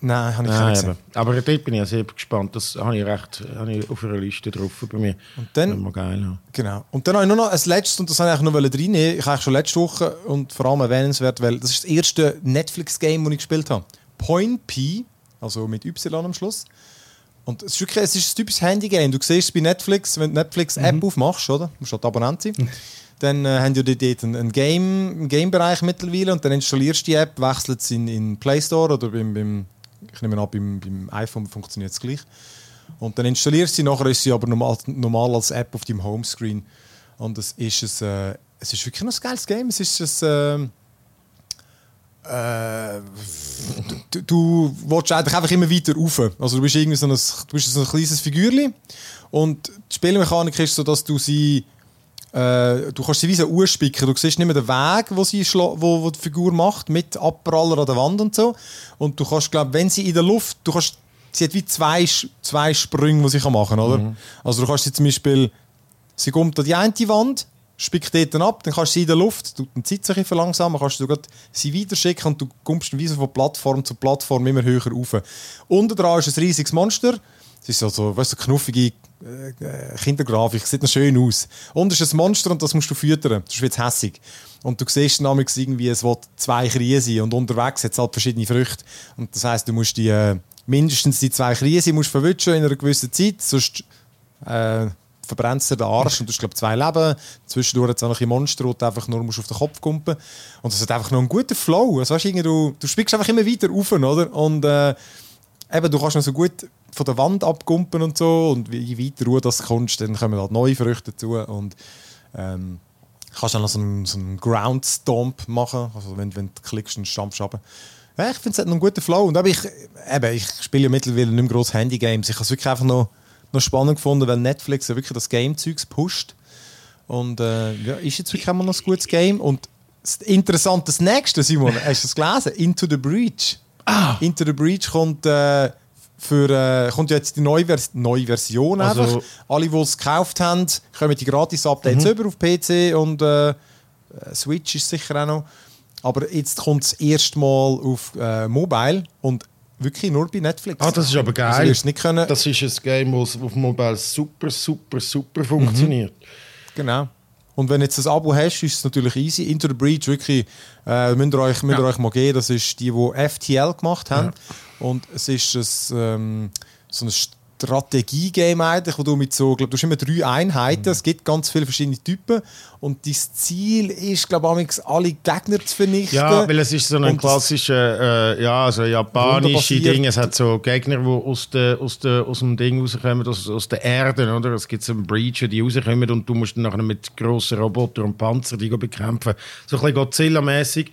Nein, habe ich gesehen. eben. Aber dort bin ich sehr gespannt. Das habe ich recht habe ich auf einer Liste drauf bei mir. Und dann- Immer geil. Ja. Genau. Und dann habe ich nur noch ein letztes, und das habe ich noch reinnehmen. Ich habe schon letzte Woche und vor allem erwähnenswert, weil das ist das erste Netflix-Game, das ich gespielt habe. Point P, also mit Y am Schluss. Und es ist wirklich es ist ein typisches Handy-Game. Du siehst es bei Netflix, wenn du Netflix-App aufmachst, oder? Du musst halt Abonnent sein. Dann äh, haben die dort einen, einen Game- einen Game-Bereich mittlerweile und dann installierst du die App, wechselst es in in den Play Store oder beim, beim ich nehme an, beim, beim iPhone funktioniert es gleich. Und dann installierst du sie, nachher ist sie aber normal, normal als App auf deinem Homescreen. Und es ist, ein, äh, es ist wirklich noch ein geiles Game. Es ist ein, äh, äh, du, du willst einfach immer weiter rauf. Also du bist irgendwie so ein, du bist so ein kleines Figürchen und die Spielmechanik ist so, dass du sie äh, du kannst sie wie so urspicken. Du siehst nicht mehr den Weg, wo, sie wo, wo die Figur macht, mit Abpraller an der Wand und so. Und du kannst, glaube wenn sie in der Luft, du kannst, sie hat wie zwei, zwei Sprünge, die sie kann machen kann, oder? Also du kannst sie zum Beispiel, sie kommt an die eine Wand spickt dort ab, dann kannst du sie in der Luft, du die Zeit sich verlangsamen, kannst du sie weiterschicken und du kommst dann von Plattform zu Plattform immer höher rauf. Unten dran ist ein riesiges Monster. Es ist so, so, weißt, du, knuffige äh, äh, Kindergrafik, sieht noch schön aus. Unten ist ein Monster und das musst du füttern, das ist jetzt hässig. Und du siehst dann irgendwie, es will zwei Kreise sein und unterwegs hat es halt verschiedene Früchte. Und das heisst, du musst die, äh, mindestens die zwei Kreise musst verwutschen in einer gewissen Zeit, sonst äh, verbrennst du den Arsch und du hast, glaube zwei Leben. Zwischendurch hat es noch ein Monster, wo du einfach nur musst auf den Kopf kumpen Und es hat einfach noch einen guten Flow. Also, weißt, du, du, spielst einfach immer weiter rauf, oder? Und äh, eben, du kannst noch so gut von der Wand abkumpen und so. Und je weiter du das kommst, dann kommen halt neue Früchte dazu. Und ähm, kannst dann noch so einen, so einen Ground Stomp machen. Also, wenn, wenn du klickst und stampfst runter. Ja, ich finde, es hat noch einen guten Flow. Und aber ich, eben, ich spiele ja mittlerweile nicht mehr grosse Handy-Games. Ich habe es wirklich einfach noch noch spannend gefunden, weil Netflix ja wirklich das Game-Zeugs pusht. Und äh, ja, ist jetzt wirklich immer noch ein gutes Game. Und das Interessante, das nächste, Simon, hast du das gelesen? Into the Breach. Ah. Into the Breach kommt, äh, für, äh, kommt jetzt die neue, Vers neue Version also, einfach. Alle, die es gekauft haben, kommen die Gratis-Updates mhm. über auf PC und äh, Switch ist sicher auch noch. Aber jetzt kommt es erstmal auf äh, Mobile und wirklich nur bei Netflix. Ah, das ist aber geil. Also, nicht können. Das ist ein Game, das auf Mobile super, super, super funktioniert. Mhm. Genau. Und wenn du jetzt ein Abo hast, ist es natürlich easy. Into the Breach, wirklich, äh, müsst ihr euch, müsst ihr euch mal geben. Das ist die, die FTL gemacht haben. Ja. Und es ist ein, ähm, so ein Strategie-Game eigentlich, wo du mit so, glaub, du hast immer drei Einheiten, mhm. es gibt ganz viele verschiedene Typen und dein Ziel ist, glaube ich, alle Gegner zu vernichten. Ja, weil es ist so ein klassischer, äh, ja, also japanische Ding, es hat so Gegner, die aus, de, aus, de, aus dem Ding rauskommen, aus, aus der Erde, oder? Es gibt so einen Breacher, die rauskommen und du musst dann nachher mit grossen Robotern und Panzer die bekämpfen. So ein bisschen Godzilla-mäßig.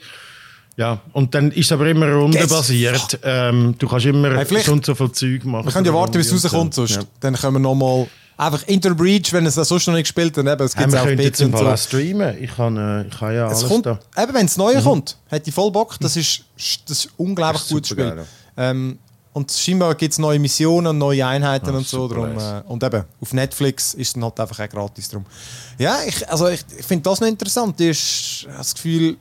Ja, und dann ist es aber immer rundenbasiert. Ähm, du kannst immer hey, so und so viel Zeug machen. Wir können ja warten, bis es rauskommt, sonst. Ja. Dann können wir nochmal einfach Interbreach, wenn es das sonst noch nicht gespielt hat. Es gibt auch PC und so. streamen. Ich kann, äh, ich kann ja alles es kommt, da. Eben, wenn es neu mhm. kommt, hätte ich voll Bock. Das ist, das ist unglaublich das ist gutes Spiel. Geil, ähm, und scheinbar gibt es neue Missionen und neue Einheiten ah, und so. Drum, äh, und eben, auf Netflix ist es dann halt einfach auch gratis drum. Ja, ich, also ich, ich finde das noch interessant. Ich habe das Gefühl,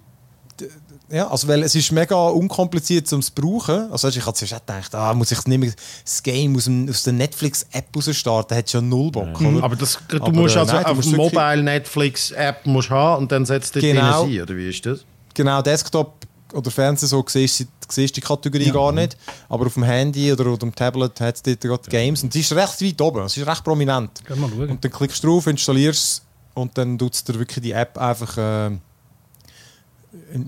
ja, also weil es ist mega unkompliziert zum brauchen. Also ich hatte zuerst gedacht, ah, muss ich nicht mehr das Game aus, dem, aus der Netflix-App starten, da hat schon null Bock. Mhm. Aber das, du Aber, musst also nein, auf Mobile Netflix-App haben und dann setzt du genau, sein, oder wie ist das? Genau, Desktop oder Fernseher so siehst du siehst die Kategorie ja. gar nicht. Aber auf dem Handy oder, auf dem Tablet hat es dort gerade Games und die ist recht weit oben, es ist recht prominent. Und dann klickst du drauf, installierst es und dann tut es dir wirklich die App einfach... Äh,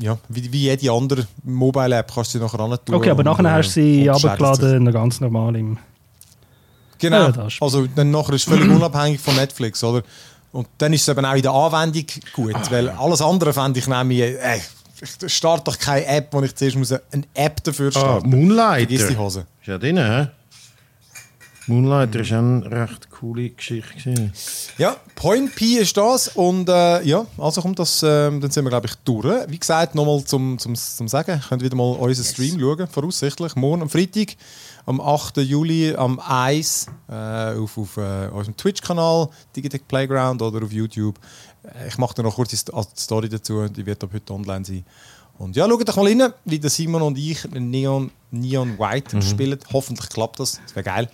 ja, wie, wie jede andere Mobile-App kannst du sie nachher ran tun. Okay, aber nachher hast du sie abgeladen, ganz normal im. Genau. Ja, also dann nachher ist es völlig unabhängig von Netflix, oder? Und dann ist es eben auch in der Anwendung gut, ah, weil alles andere fände ich nämlich, äh, ich starte doch keine App, wo ich zuerst muss eine App dafür ah, starten. Ah, Moonlighter. Vergiss die Hose. Ist ja drin, hä? Moonlighter war eine recht coole Geschichte. Ja, Point P ist das. Und äh, ja, also kommt das, äh, dann sind wir, glaube ich, durch. Wie gesagt, nochmal zum, zum, zum Sagen, könnt wieder mal unseren Stream schauen, voraussichtlich. Morgen am Freitag, am 8. Juli, am 1 äh, auf, auf äh, unserem Twitch-Kanal, Digitech Playground oder auf YouTube. Äh, ich mache da noch kurz die Story dazu, die wird ab heute online sein. Und ja, schaut doch mal rein, wie der Simon und ich Neon, Neon White mhm. spielen. Hoffentlich klappt das, das wäre geil.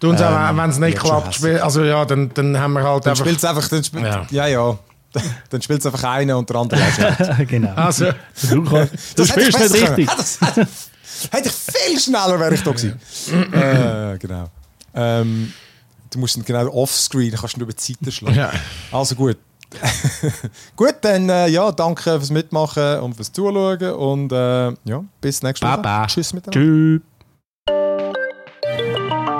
Du uns ähm, wenn es nicht klappt, spiel, also ja, dann, dann haben wir halt dann einfach... Spielt's einfach dann spiel, ja. ja, ja. dann spielt es einfach einer und der andere Genau. Also, du, du spielst nicht richtig. Hätte ich viel schneller wäre ich da gewesen. äh, genau. Ähm, du musst genau offscreen, kannst du über die Seite schlagen. Ja. Also gut. gut, dann äh, ja, danke fürs Mitmachen und fürs Zuschauen und äh, ja, bis nächstes Mal. Bye bye. Tschüss miteinander. Tschüss.